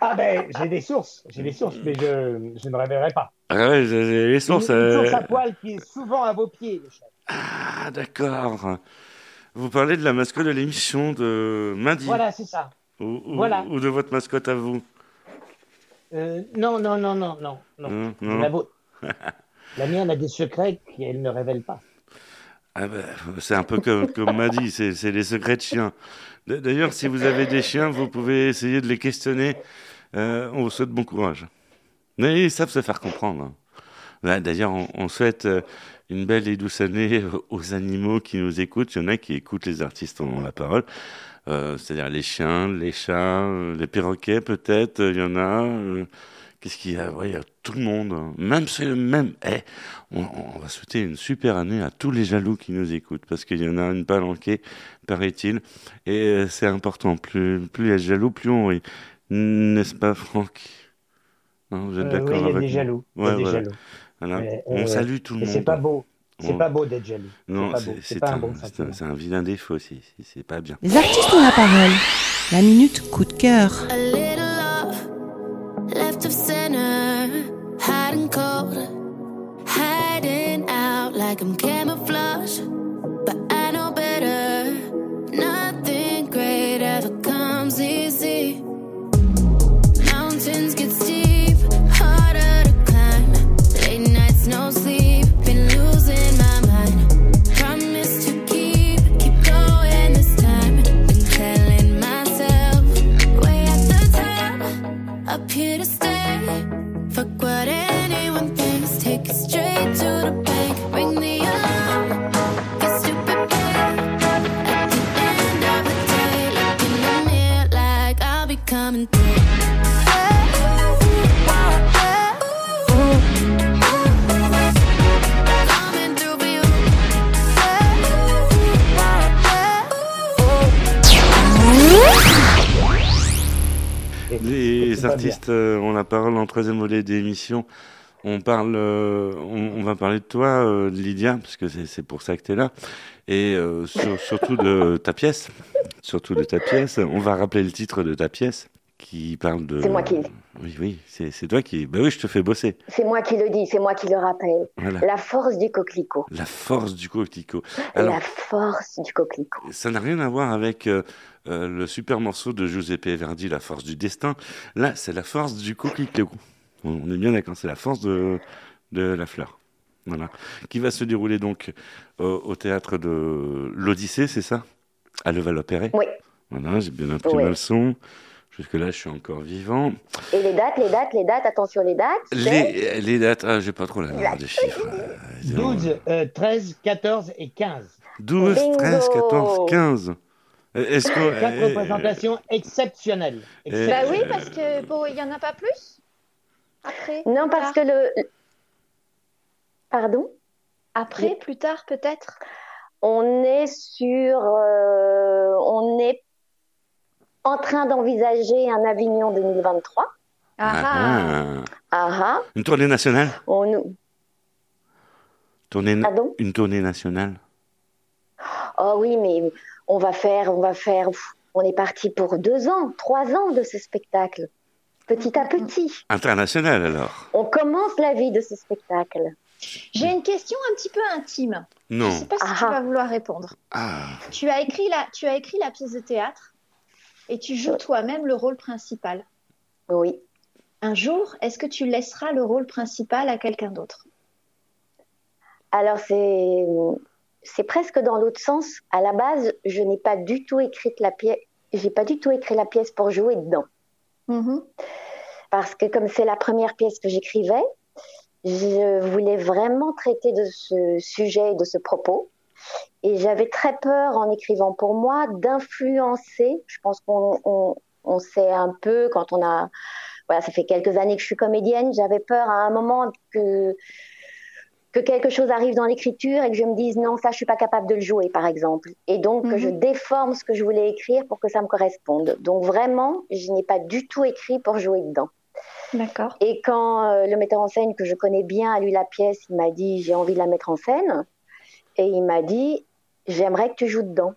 Ah ben, j'ai des sources, j'ai des sources, mais je, je ne révélerai pas. Ah ouais, j'ai- les sources. Une, une euh, source à poil qui est souvent à vos pieds, Michel. Ah d'accord. Vous parlez de la mascotte de l'émission de Madi Voilà, c'est ça. ou, ou- voilà. ou de votre mascotte à vous Euh, non, non, non, non, non, non. Hein, non La, vôtre. *laughs* La mienne a des secrets qu'elle ne révèle pas. Ah ben, c'est un peu comme, comme m'a dit, c'est les secrets de chiens. D'ailleurs, si vous avez des chiens, vous pouvez essayer de les questionner. Euh, on vous souhaite bon courage. Mais ils savent se faire comprendre. hein. D'ailleurs, on, on souhaite euh, une belle et douce année aux animaux qui nous écoutent. Il y en a qui écoutent les artistes en ont la parole. Euh, C'est-à-dire les chiens, les chats, euh, les perroquets peut-être. Il y en a. euh, Qu'est-ce qu'il y a? Ouais, Il y a tout le monde. hein. Même c'est le même. Eh, on, on va souhaiter une super année à tous les jaloux qui nous écoutent, parce qu'il y en a une palanquée, paraît-il. Et euh, c'est important. Plus, plus il y a de jaloux, plus on rit. N'est-ce pas, Franck? Hein, Vous êtes Euh, d'accord oui, il y a avec des jaloux. Il y a Ouais, des voilà. jaloux. Voilà. On euh, salue tout le monde. c'est pas beau. C'est On- pas beau d'être jaloux. Non, c'est un un, bon c'est un- sentiment. c'est un vilain défaut, c'est c'est pas bien. Les artistes ont la parole. La minute coup de cœur. A little love left of center, hiding cold, hiding out like I'm artistes euh, ont la parole en troisième volet d'émission. On parle, euh, on, va parler de toi, euh, Lydia, parce que c'est pour ça que tu es là, et euh, sur- surtout de ta pièce, surtout de ta pièce. On va rappeler le titre de ta pièce, qui parle de. C'est moi qui- Oui, oui, c'est toi qui. Ben oui, je te fais bosser. C'est moi qui le dis, c'est moi qui le rappelle. Voilà. La force du coquelicot. La force du coquelicot. Alors, La force du coquelicot. ça n'a rien à voir avec euh, euh, le super morceau de Giuseppe Verdi, La force du destin. Là, c'est la force du coquelicot. On on est bien d'accord, c'est la force de, de la fleur. Voilà. Qui va se dérouler donc euh, au théâtre de l'Odyssée, c'est ça? À Levallois-Perret? Oui. Voilà, j'ai bien imprimé Oui. le son. Jusque-là, je suis encore vivant. Et les dates, les dates, les dates, attention les dates. Les, les dates, ah, j'ai pas trop la mémoire des chiffres. Euh, disons, 12, euh, 13, 14 et 15. 12, 13, 14, 15. Euh, Est-ce que. Quatre euh, représentations exceptionnelles. Euh, Bah oui, parce que bon, il y en a pas plus après. Non, parce tard. que le. Pardon? Après, plus tard peut-être. On est sur. euh, on est en train d'envisager un Avignon 2023. Ah, ah. ah. Ah ah. Une tournée nationale? On nous. tournée, Pardon? Une tournée nationale Oh oui, mais on va faire, on va faire. On est parti pour deux ans, trois ans de ce spectacle, petit à petit. Internationale alors On commence la vie de ce spectacle. J'ai une question un petit peu intime. Non. Je sais pas si Ah tu ah. vas vouloir répondre. Ah, Tu as écrit la, tu as écrit la pièce de théâtre et tu joues toi-même le rôle principal. Oui. Un jour, est-ce que tu laisseras le rôle principal à quelqu'un d'autre? Alors c'est c'est presque dans l'autre sens. À la base, je n'ai pas du tout écrit la pièce. J'ai pas du tout écrit la pièce pour jouer dedans. Mhm. Parce que comme c'est la première pièce que j'écrivais, je voulais vraiment traiter de ce sujet et de ce propos. Et j'avais très peur en écrivant pour moi d'influencer. Je pense qu'on on, on sait un peu quand on a, voilà, ça fait quelques années que je suis comédienne. J'avais peur à un moment que que quelque chose arrive dans l'écriture et que je me dise non, ça, je suis pas capable de le jouer, par exemple. Et donc que je déforme ce que je voulais écrire pour que ça me corresponde. Donc vraiment, je n'ai pas du tout écrit pour jouer dedans. D'accord. Et quand euh, le metteur en scène que je connais bien a lu la pièce, il m'a dit j'ai envie de la mettre en scène. Et il m'a dit j'aimerais que tu joues dedans.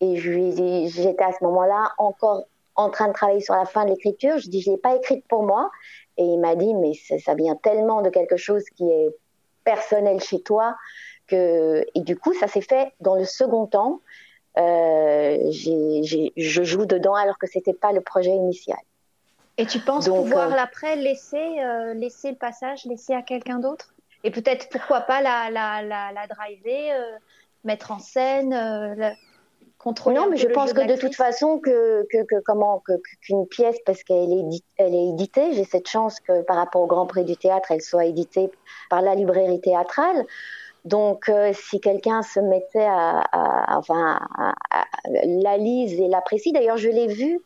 Et je lui ai dit, j'étais à ce moment-là encore en train de travailler sur la fin de l'écriture. Je dis je l'ai pas écrite pour moi. Et il m'a dit mais ça, ça vient tellement de quelque chose qui est personnel chez toi que et du coup ça s'est fait dans le second temps. Euh, je joue dedans alors que c'était pas le projet initial. Et tu penses Donc, pouvoir euh, l'après laisser, euh, laisser le passage, laisser à quelqu'un d'autre? Et peut-être pourquoi pas la, la, la, la driver, euh, mettre en scène, euh, la- contrôler Non, mais je pense que de toute façon que, que, que comment qu'une pièce parce qu'elle est elle est éditée, j'ai cette chance que par rapport au Grand Prix du théâtre, elle soit éditée par la librairie théâtrale. Donc, euh, si quelqu'un se mettait à, à- enfin, à- à- la lise et l'apprécie, d'ailleurs, je l'ai vue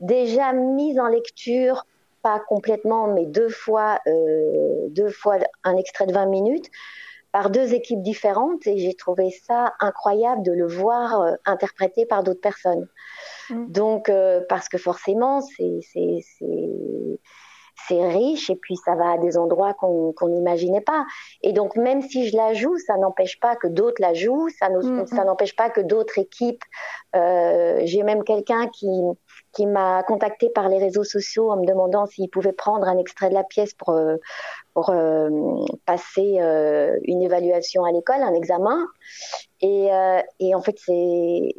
déjà mise en lecture, pas complètement, mais deux fois, euh, deux fois un extrait de 20 minutes par deux équipes différentes et j'ai trouvé ça incroyable de le voir euh, interprété par d'autres personnes. Donc, euh, parce que forcément, c'est riche et puis ça va à des endroits qu'on qu'on n'imaginait pas. Et donc, même si je la joue, ça n'empêche pas que d'autres la jouent, ça n'o- ça n'empêche pas que d'autres équipes. euh, J'ai même quelqu'un qui, qui m'a contacté par les réseaux sociaux en me demandant s'il pouvait prendre un extrait de la pièce pour, euh, pour euh, passer euh, une évaluation à l'école, un examen. Et, euh, et en fait, c'est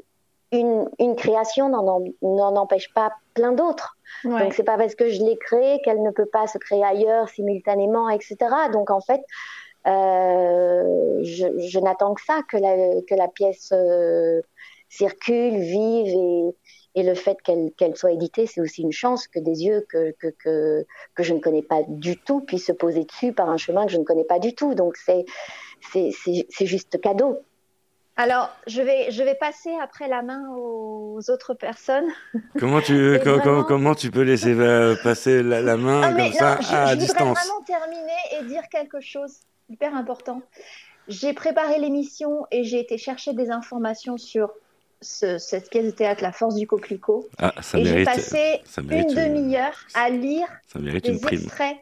une, une création n'en en- n'en empêche pas plein d'autres. Ouais. Donc c'est pas parce que je l'ai créée qu'elle ne peut pas se créer ailleurs simultanément, etc. Donc en fait, je, je n'attends que ça, que la, que la pièce circule, vive et, et le fait qu'elle soit éditée, c'est aussi une chance que des yeux que, que, que, que je ne connais pas du tout puissent se poser dessus par un chemin que je ne connais pas du tout. Donc c'est c'est c'est- c'est juste cadeau. Alors, je vais, je vais passer après la main aux autres personnes. *laughs* Comment tu, co- vraiment- comment tu peux laisser euh, passer la, la main Ah, comme ça non, je, à je voudrais distance? vraiment terminer et dire quelque chose hyper important. J'ai préparé l'émission et j'ai été chercher des informations sur ce- cette pièce de théâtre, La Force du Coquelicot. Ah, ça et j'ai mérite, passé ça mérite une une- demi-heure à lire ça mérite des une prime. extraits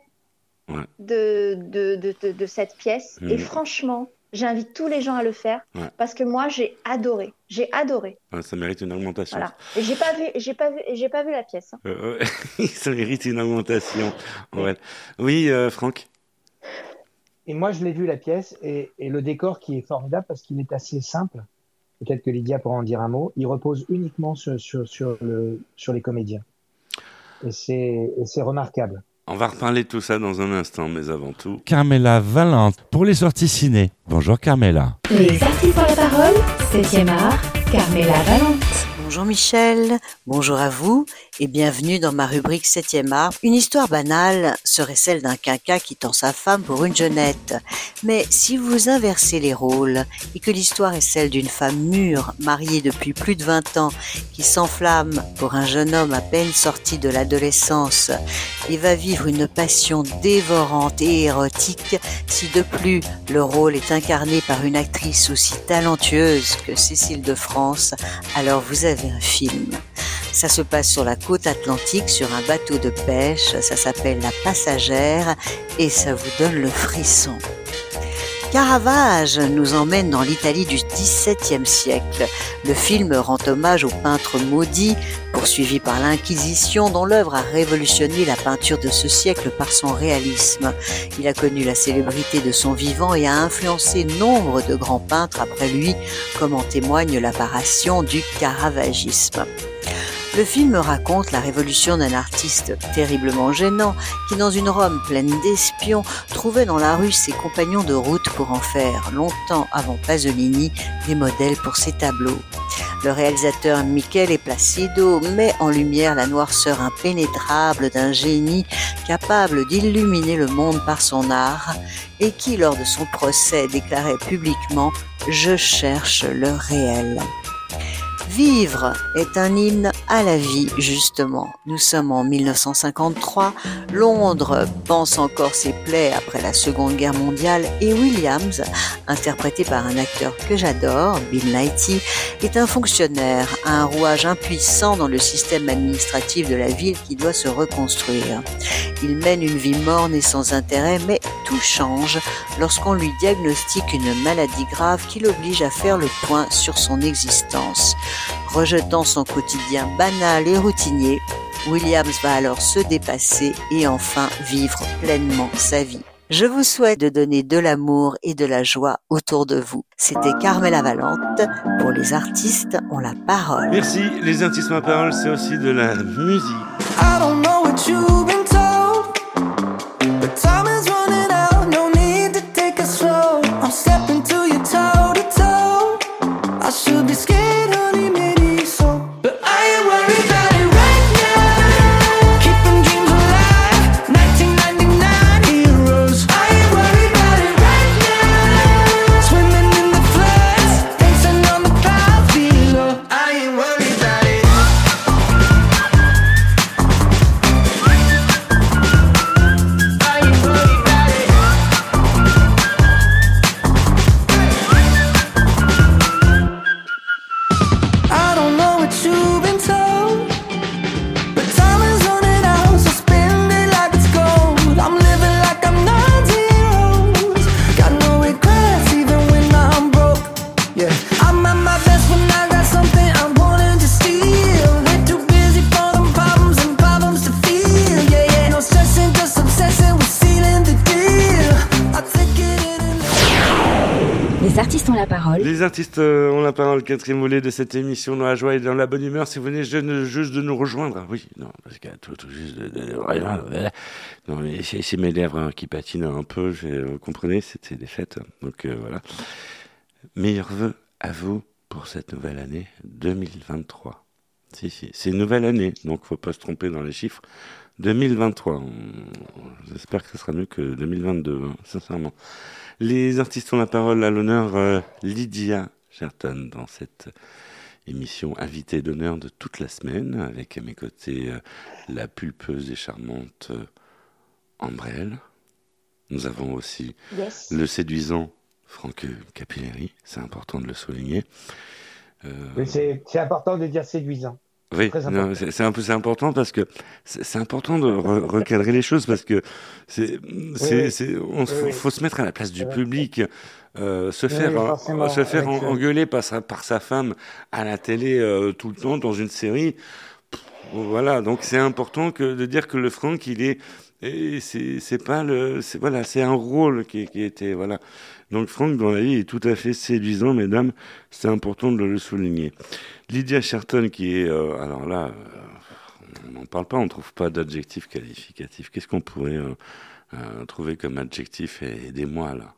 Ouais. de, de, de, de- de cette pièce. Mhm. Et franchement, j'invite tous les gens à le faire Ouais. parce que moi, j'ai adoré. J'ai adoré. Ouais, ça mérite une augmentation. Voilà. Et j'ai pas vu, j'ai pas vu, j'ai pas vu la pièce. hein. Euh, *laughs* ça mérite une augmentation. Ouais. Oui, euh, Franck. Et moi, je l'ai vu la pièce et, et le décor qui est formidable parce qu'il est assez simple. Peut-être que Lydia pourra en dire un mot. Il repose uniquement sur, sur, sur, le, sur les comédiens. Et c'est remarquable. On va reparler de tout ça dans un instant, mais avant tout. Carmela Valente pour les sorties ciné. Bonjour Carmela. Les artistes ont la parole, 7e art, Carmela Valente. Bonjour Michel, bonjour à vous et bienvenue dans ma rubrique 7e art. Une histoire banale serait celle d'un quinca quittant sa femme pour une jeunette. Mais si vous inversez les rôles et que l'histoire est celle d'une femme mûre, mariée depuis plus de 20 ans, qui s'enflamme pour un jeune homme à peine sorti de l'adolescence et va vivre une passion dévorante et érotique, si de plus le rôle est incarné par une actrice aussi talentueuse que Cécile de France, alors vous avez un film. Ça se passe sur la côte atlantique, sur un bateau de pêche, ça s'appelle La Passagère et ça vous donne le frisson. Caravage nous emmène dans l'Italie du XVIIe siècle. Le film rend hommage au peintre maudit, poursuivi par l'Inquisition, dont l'œuvre a révolutionné la peinture de ce siècle par son réalisme. Il a connu la célébrité de son vivant et a influencé nombre de grands peintres après lui, comme en témoigne l'apparition du caravagisme. Le film raconte la révolution d'un artiste terriblement gênant qui, dans une Rome pleine d'espions, trouvait dans la rue ses compagnons de route pour en faire, longtemps avant Pasolini, des modèles pour ses tableaux. Le réalisateur Michele Placido met en lumière la noirceur impénétrable d'un génie capable d'illuminer le monde par son art et qui, lors de son procès, déclarait publiquement ⁇ Je cherche le réel ⁇ Vivre est un hymne à la vie, justement. Nous sommes en 1953, Londres pense encore ses plaies après la Seconde Guerre mondiale et Williams, interprété par un acteur que j'adore, Bill Nighy, est un fonctionnaire, un rouage impuissant dans le système administratif de la ville qui doit se reconstruire. Il mène une vie morne et sans intérêt, mais tout change lorsqu'on lui diagnostique une maladie grave qui l'oblige à faire le point sur son existence. Rejetant son quotidien banal et routinier, Williams va alors se dépasser et enfin vivre pleinement sa vie. Je vous souhaite de donner de l'amour et de la joie autour de vous. C'était Carmela Valente. Pour les artistes, on la parole. Merci. Les artistes ma parole, c'est aussi de la musique. I don't know what you've been told, but Les artistes euh, ont la parole, quatrième volet de cette émission dans la joie et dans la bonne humeur. Si vous venez juste de nous rejoindre, oui, non, parce qu'il y a tout, tout juste de, de- de- non, mais c'est mes lèvres hein, qui patinent un peu. Vous comprenez, c'était des fêtes, donc euh, voilà. Meilleurs vœux à vous pour cette nouvelle année 2023. Si, si, c'est une nouvelle année, donc faut pas se tromper dans les chiffres. 2023. on- J'espère que ce sera mieux que 2022, hein, sincèrement. Les artistes ont la parole à l'honneur euh, Lydia Sherton dans cette émission invitée d'honneur de toute la semaine avec à mes côtés euh, la pulpeuse et charmante euh, Ambrelle. Nous avons aussi Yes. le séduisant Franck Capilleri, c'est important de le souligner. Euh, c'est important de dire séduisant. Oui, c'est un peu c'est important parce que c'est important de re- recadrer les choses parce que c'est c'est oui. Oui, faut, oui. faut se mettre à la place du public. Euh, se faire euh, forcément, se faire en- le- engueuler par sa par sa femme à la télé euh, tout le temps dans une série. pff, Voilà, donc c'est important que de dire que le Franck il est et c'est c'est pas le voilà c'est un rôle qui qui était voilà donc Franck dans la vie est tout à fait séduisant mesdames. C'est important de le souligner. Lydia Sherton qui est euh, alors là euh, on n'en parle pas on trouve pas d'adjectif qualificatif. Qu'est-ce qu'on pourrait euh, euh, trouver comme adjectif et aidez-moi là?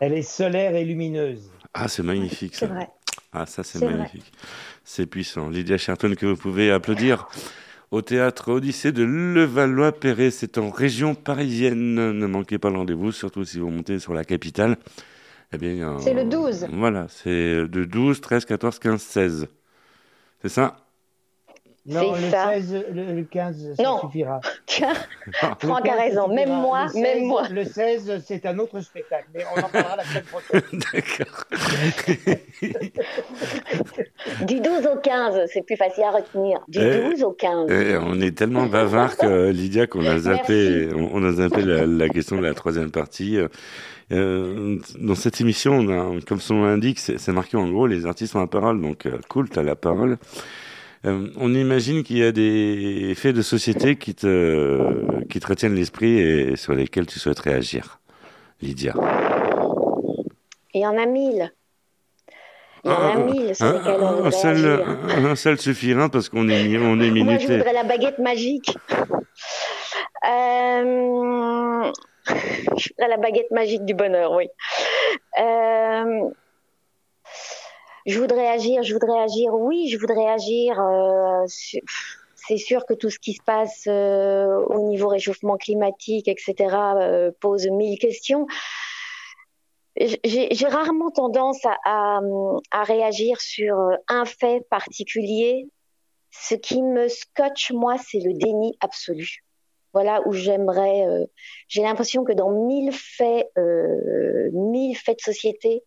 Elle est solaire et lumineuse. ah c'est magnifique C'est ça. vrai. ah ça c'est C'est magnifique. C'est puissant. Lydia Sherton que vous pouvez applaudir au théâtre Odyssée de Levallois-Perret. C'est en région parisienne. Ne manquez pas le rendez-vous, surtout si vous montez sur la capitale. Eh bien, euh, C'est le 12. Voilà, c'est de 12, 13, 14, 15, 16. C'est ça? Non, le ça. 16, le, le 15, ça Non. suffira. *laughs* Franck 15, a raison. Même moi, Le 16, même moi. Le 16, c'est un autre spectacle, mais on en parlera la semaine prochaine. *laughs* D'accord. *laughs* du 12 au 15, c'est plus facile à retenir. Du Eh, 12 au 15. Eh, on est tellement bavard que Lydia qu'on a zappé, Merci. on, on a zappé la, la question de la troisième partie. Euh, dans cette émission, on a, comme son nom l'indique, c'est marqué en gros les artistes ont la parole, donc euh, cool, t'as la parole. Euh, on imagine qu'il y a des faits de société qui te, qui te retiennent l'esprit et sur lesquels tu souhaiterais agir. Lydia. Il y en a mille. Il y en a Un- mille sur un, lesquels on un voudrait seul, agir. un, un seul suffira parce qu'on est, on est Moi, je minuté. voudrais la baguette magique. Euh, *laughs* Je voudrais la baguette magique du bonheur, oui. Euh, Je voudrais agir, je voudrais agir, oui, je voudrais agir. euh, sur- C'est sûr que tout ce qui se passe euh, au niveau réchauffement climatique, etc., euh, pose mille questions. J'ai rarement tendance à, à, à réagir sur un fait particulier. Ce qui me scotche, moi, c'est le déni absolu. Voilà où j'aimerais. euh, J'ai l'impression que dans mille faits, euh, mille faits de société,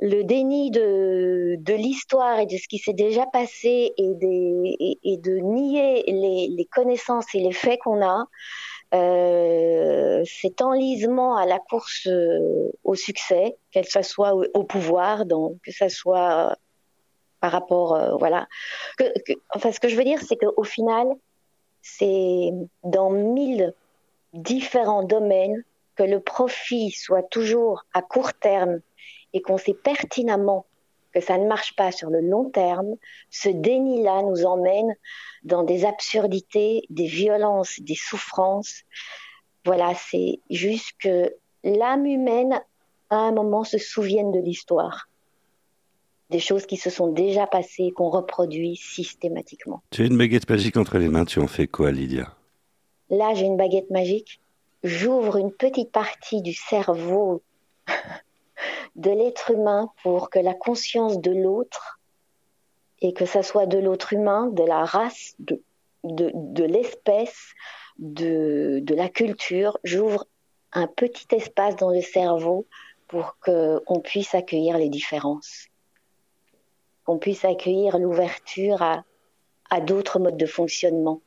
le déni de, de l'histoire et de ce qui s'est déjà passé et, des, de nier les, connaissances et les faits qu'on a, euh, cet enlisement à la course euh, au succès, qu'elle soit au, pouvoir, donc, que ça soit par rapport, euh, voilà. Enfin, ce que je veux dire, c'est qu'au final, c'est dans mille différents domaines que le profit soit toujours à court terme et qu'on sait pertinemment que ça ne marche pas sur le long terme, ce déni-là nous emmène dans des absurdités, des violences, des souffrances. Voilà, c'est juste que l'âme humaine, à un moment, se souvienne de l'histoire. Des choses qui se sont déjà passées qu'on reproduit systématiquement. Tu as une baguette magique entre les mains, tu en fais quoi, Lydia? Là, j'ai une baguette magique. J'ouvre une petite partie du cerveau de l'être humain pour que la conscience de l'autre, et que ça soit de l'autre humain, de la race, de, de, l'espèce, de, de la culture, j'ouvre un petit espace dans le cerveau pour qu'on puisse accueillir les différences, qu'on puisse accueillir l'ouverture à, à d'autres modes de fonctionnement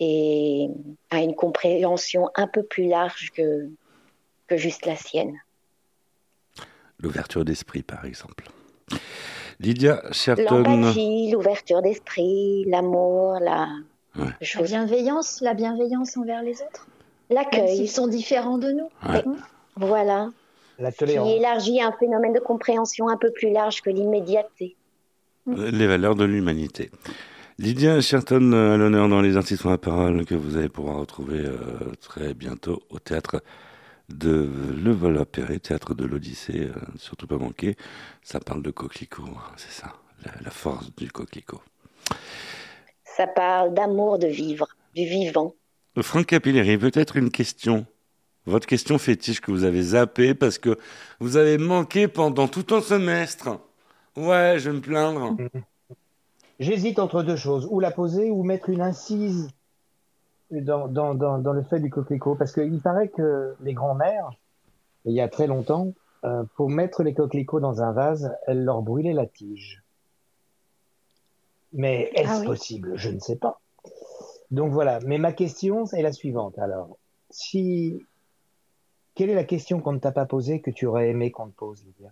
et à une compréhension un peu plus large que, que juste la sienne. L'ouverture d'esprit, par exemple. Lydia Sherton. L'empathie, l'ouverture d'esprit, l'amour, la... Ouais. La bienveillance, la bienveillance envers les autres. L'accueil. s'ils sont différents de nous. Ouais. Voilà. La Qui élargit un phénomène de compréhension un peu plus large que l'immédiateté. Les valeurs de l'humanité. Lydia Sherton euh, à l'honneur dans Les Artistes ont la parole que vous allez pouvoir retrouver euh, très bientôt au théâtre de Le Vol-Perret, théâtre de l'Odyssée, euh, surtout pas manquer. Ça parle de coquelicot, hein, c'est ça, la, la force du coquelicot. Ça parle d'amour de vivre, du vivant. Franck Capilleri, peut-être une question. Votre question fétiche que vous avez zappée parce que vous avez manqué pendant tout un semestre. Ouais, je vais me plaindre. J'hésite entre deux choses, ou la poser ou mettre une incise dans, dans, dans, dans le fait du coquelicot, parce qu'il paraît que les grands-mères, il y a très longtemps, euh, pour mettre les coquelicots dans un vase, elles leur brûlaient la tige. Mais est-ce Ah oui. possible? Je ne sais pas. Donc voilà. Mais ma question est la suivante. Alors, si quelle est la question qu'on ne t'a pas posée que tu aurais aimé qu'on te pose, Lydia?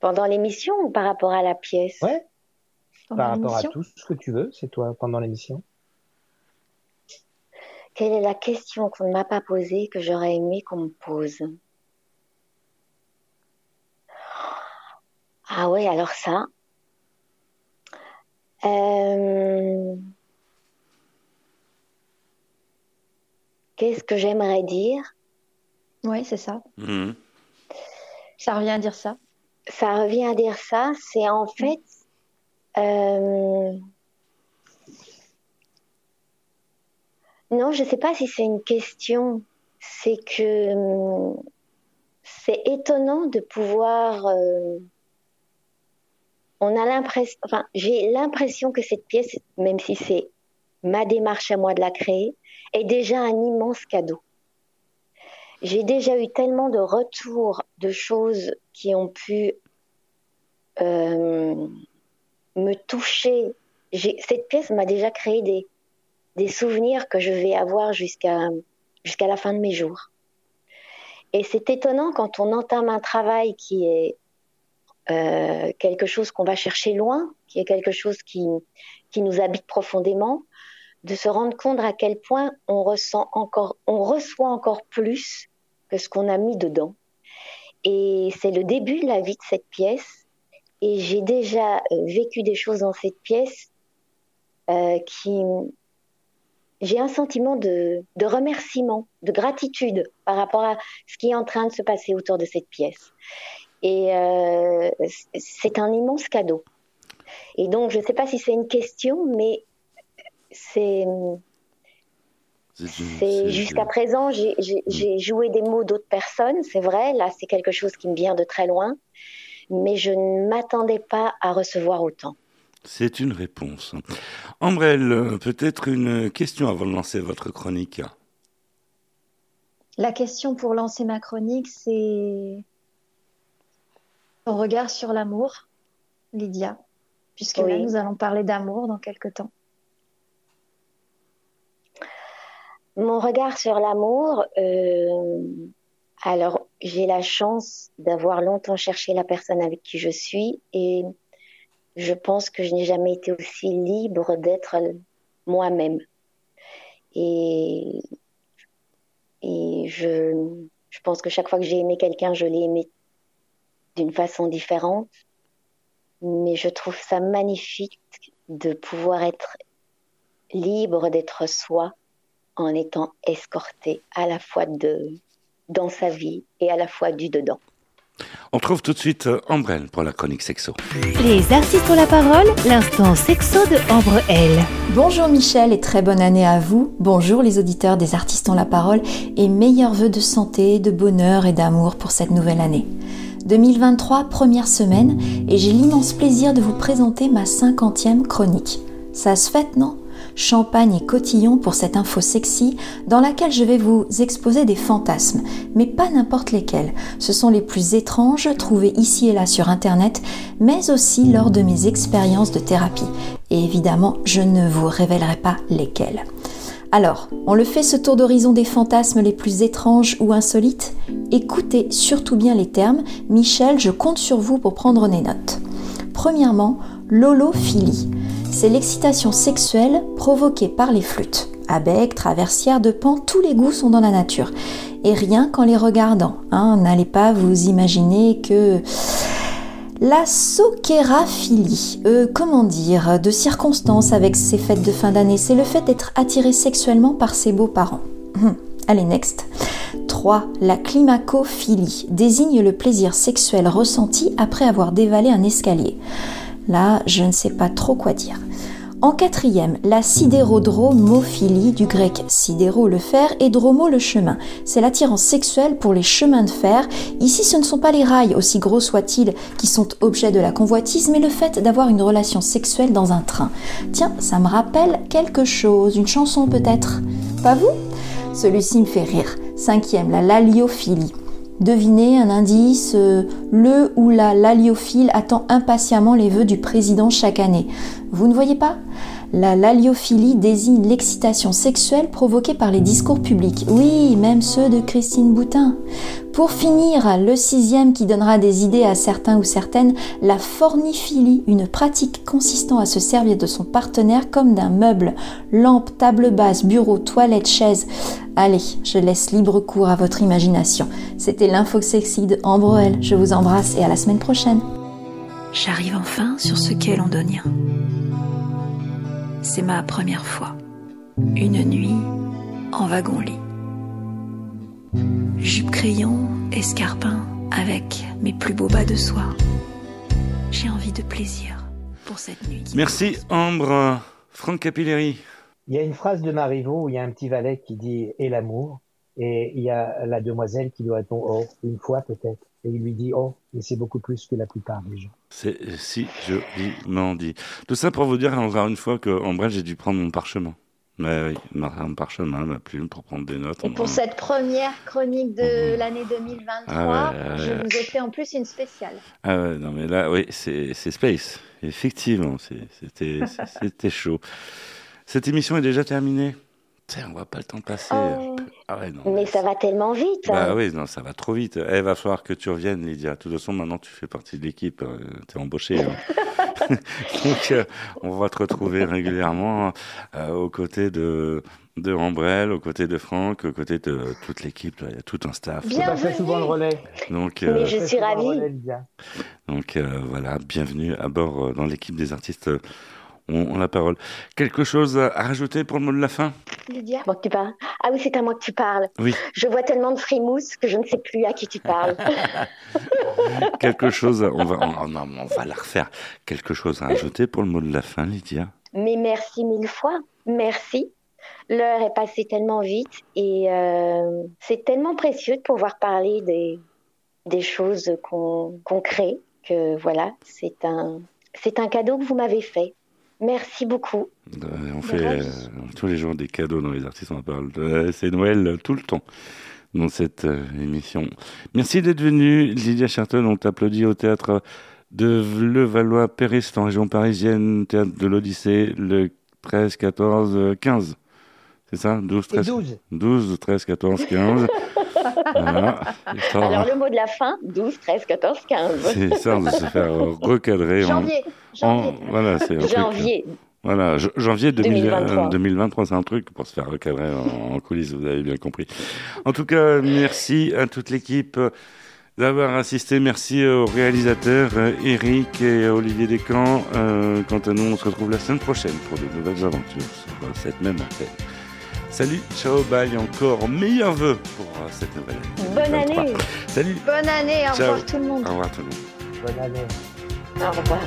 Pendant l'émission ou par rapport à la pièce? Ouais. Par rapport à tout ce que tu veux, c'est toi pendant l'émission. Quelle est la question qu'on ne m'a pas posée que j'aurais aimé qu'on me pose? Ah ouais, alors ça. Euh, Qu'est-ce que j'aimerais dire? Oui, c'est ça. Mhm. Ça revient à dire ça. Ça revient à dire ça, c'est en fait... euh, Non, je ne sais pas si c'est une question. C'est que hum, c'est étonnant de pouvoir. euh, On a l'impression, enfin, j'ai l'impression que cette pièce, même si c'est ma démarche à moi de la créer, est déjà un immense cadeau. J'ai déjà eu tellement de retours de choses qui ont pu euh, me toucher. Cette pièce m'a déjà créé des, des souvenirs que je vais avoir jusqu'à jusqu'à la fin de mes jours. Et c'est étonnant quand on entame un travail qui est euh, quelque chose qu'on va chercher loin, qui est quelque chose qui, qui nous habite profondément, de se rendre compte à quel point on ressent encore, on reçoit encore plus que ce qu'on a mis dedans. Et c'est le début de la vie de cette pièce. Et j'ai déjà euh, vécu des choses dans cette pièce euh, qui, j'ai un sentiment de, de remerciement, de gratitude par rapport à ce qui est en train de se passer autour de cette pièce. Et euh, c'est un immense cadeau. Et donc, je ne sais pas si c'est une question, mais c'est jusqu'à présent, j'ai j'ai joué des mots d'autres personnes, c'est vrai. Là, c'est quelque chose qui me vient de très loin, mais je ne m'attendais pas à recevoir autant. C'est une réponse. Ambrelle, peut-être une question avant de lancer votre chronique. La question pour lancer ma chronique, c'est ton regard sur l'amour, Lydia, puisque là, nous allons parler d'amour dans quelques temps. Mon regard sur l'amour, euh, alors j'ai la chance d'avoir longtemps cherché la personne avec qui je suis et je pense que je n'ai jamais été aussi libre d'être moi-même. Et, et je, je pense que chaque fois que j'ai aimé quelqu'un, je l'ai aimé d'une façon différente. Mais je trouve ça magnifique de pouvoir être libre d'être soi en étant escorté à la fois de dans sa vie et à la fois du dedans. On trouve tout de suite euh, Ambrelle pour la chronique sexo. Les artistes ont la parole, l'instant sexo de Ambre L. Bonjour Michel et très bonne année à vous. Bonjour les auditeurs des artistes ont la parole et meilleurs vœux de santé, de bonheur et d'amour pour cette nouvelle année. 2023, première semaine, et j'ai l'immense plaisir de vous présenter ma cinquantième chronique. Ça se fête, non? Champagne et cotillon pour cette info sexy dans laquelle je vais vous exposer des fantasmes, mais pas n'importe lesquels. Ce sont les plus étranges trouvés ici et là sur Internet, mais aussi lors de mes expériences de thérapie. Et évidemment, je ne vous révélerai pas lesquels. Alors, on le fait ce tour d'horizon des fantasmes les plus étranges ou insolites? Écoutez surtout bien les termes. Michel, je compte sur vous pour prendre des notes. Premièrement, l'holophilie. C'est l'excitation sexuelle provoquée par les flûtes. Abeilles, traversières de pan, tous les goûts sont dans la nature. Et rien qu'en les regardant. hein. N'allez pas vous imaginer que la soquéraphilie, euh, comment dire, de circonstance avec ces fêtes de fin d'année, c'est le fait d'être attiré sexuellement par ses beaux-parents. Hum, Allez, next. 3. La climacophilie désigne le plaisir sexuel ressenti après avoir dévalé un escalier. Là, je ne sais pas trop quoi dire. En quatrième, la sidérodromophilie, du grec sidéro le fer et dromo le chemin. C'est l'attirance sexuelle pour les chemins de fer. Ici, ce ne sont pas les rails, aussi gros soient-ils, qui sont objet de la convoitise, mais le fait d'avoir une relation sexuelle dans un train. Tiens, ça me rappelle quelque chose, une chanson peut-être? Pas vous? Celui-ci me fait rire. Cinquième, la laliophilie. Devinez un indice, euh, le ou la laliophile attend impatiemment les vœux du président chaque année. Vous ne voyez pas? La laliophilie désigne l'excitation sexuelle provoquée par les discours publics. Oui, même ceux de Christine Boutin. Pour finir, le sixième qui donnera des idées à certains ou certaines, la forniphilie, une pratique consistant à se servir de son partenaire comme d'un meuble. Lampe, table basse, bureau, toilette, chaise. Allez, je laisse libre cours à votre imagination. C'était l'info sexy de Ambroel. Je vous embrasse et à la semaine prochaine. J'arrive enfin sur ce qu'est londonien. C'est ma première fois. Une nuit en wagon-lit. Jupe crayon, escarpin, avec mes plus beaux bas de soie. J'ai envie de plaisir pour cette nuit. Merci Ambre. Franck Capilleri. Il y a une phrase de Marivaux où il y a un petit valet qui dit et l'amour et il y a la demoiselle qui lui répond oh une fois peut-être et il lui dit oh mais c'est beaucoup plus que la plupart des gens. C'est si joliment dit. Tout ça pour vous dire encore une fois qu'en bref, j'ai dû prendre mon parchemin. Mais oui, un parchemin, ma plume pour prendre des notes. Et pour cette première chronique de l'année 2023, Ah ouais, je ouais. vous ai fait en plus une spéciale. Ah ouais, non mais là, oui, c'est Space. Effectivement, *laughs* c'était chaud. Cette émission est déjà terminée. Tiens, on voit pas le temps passer. Oh. Ah ouais, non. Mais ça va tellement vite. Bah oui, non, ça va trop vite. Eh, va falloir que tu reviennes, Lydia. De toute façon, maintenant, tu fais partie de l'équipe. euh, T'es embauché. hein. *laughs* *laughs* Donc, euh, on va te retrouver régulièrement euh, aux côtés de, de Ambrelle, aux côtés de Franck, aux côtés de toute l'équipe. Il y a tout un staff. Je fais souvent le relais. Donc, Mais euh, je suis ravie. donc euh, voilà, bienvenue à bord euh, dans l'équipe des artistes. Ont, la parole. Quelque chose à rajouter pour le mot de la fin? Lydia, moi que tu parles. Ah oui, c'est à moi que tu parles. Oui. Je vois tellement de frimousse que je ne sais plus à qui tu parles. *laughs* Quelque chose, à- on va, on, non, on va la refaire. Quelque chose à rajouter pour le mot de la fin, Lydia? Mais merci mille fois. Merci. L'heure est passée tellement vite et euh, c'est tellement précieux de pouvoir parler des, des choses qu'on crée que voilà, c'est un, c'est un cadeau que vous m'avez fait. Merci beaucoup. Euh, On fait euh, tous les jours des cadeaux dans les artistes, on en parle. Euh, C'est Noël euh, tout le temps dans cette émission. Merci d'être venu, Lydia Charton. On t'applaudit au théâtre de Levallois-Périst en région parisienne, théâtre de l'Odyssée, le 13, 14, euh, 15. C'est ça 12, 13 12. 12, 13, 14, 15. voilà. Histoire, Alors le mot de la fin, 12, 13, 14, 15. C'est histoire de se faire euh, recadrer. en- Janvier, en- janvier. voilà, c'est un truc, Janvier. Voilà, j- janvier 2000 2023. euh, 2023, c'est un truc pour se faire recadrer en, en coulisses, vous avez bien compris. En tout cas, merci à toute l'équipe euh, d'avoir assisté. Merci aux réalisateurs euh, Eric et Olivier Descamps. Euh, quant à nous, on se retrouve la semaine prochaine pour de nouvelles aventures sur euh, cette même antenne. Salut, ciao, bye, encore meilleurs vœux pour euh, cette nouvelle année. Bonne année. Salut. Bonne année, au revoir tout le monde. Au revoir tout le monde. Bonne année. Au revoir.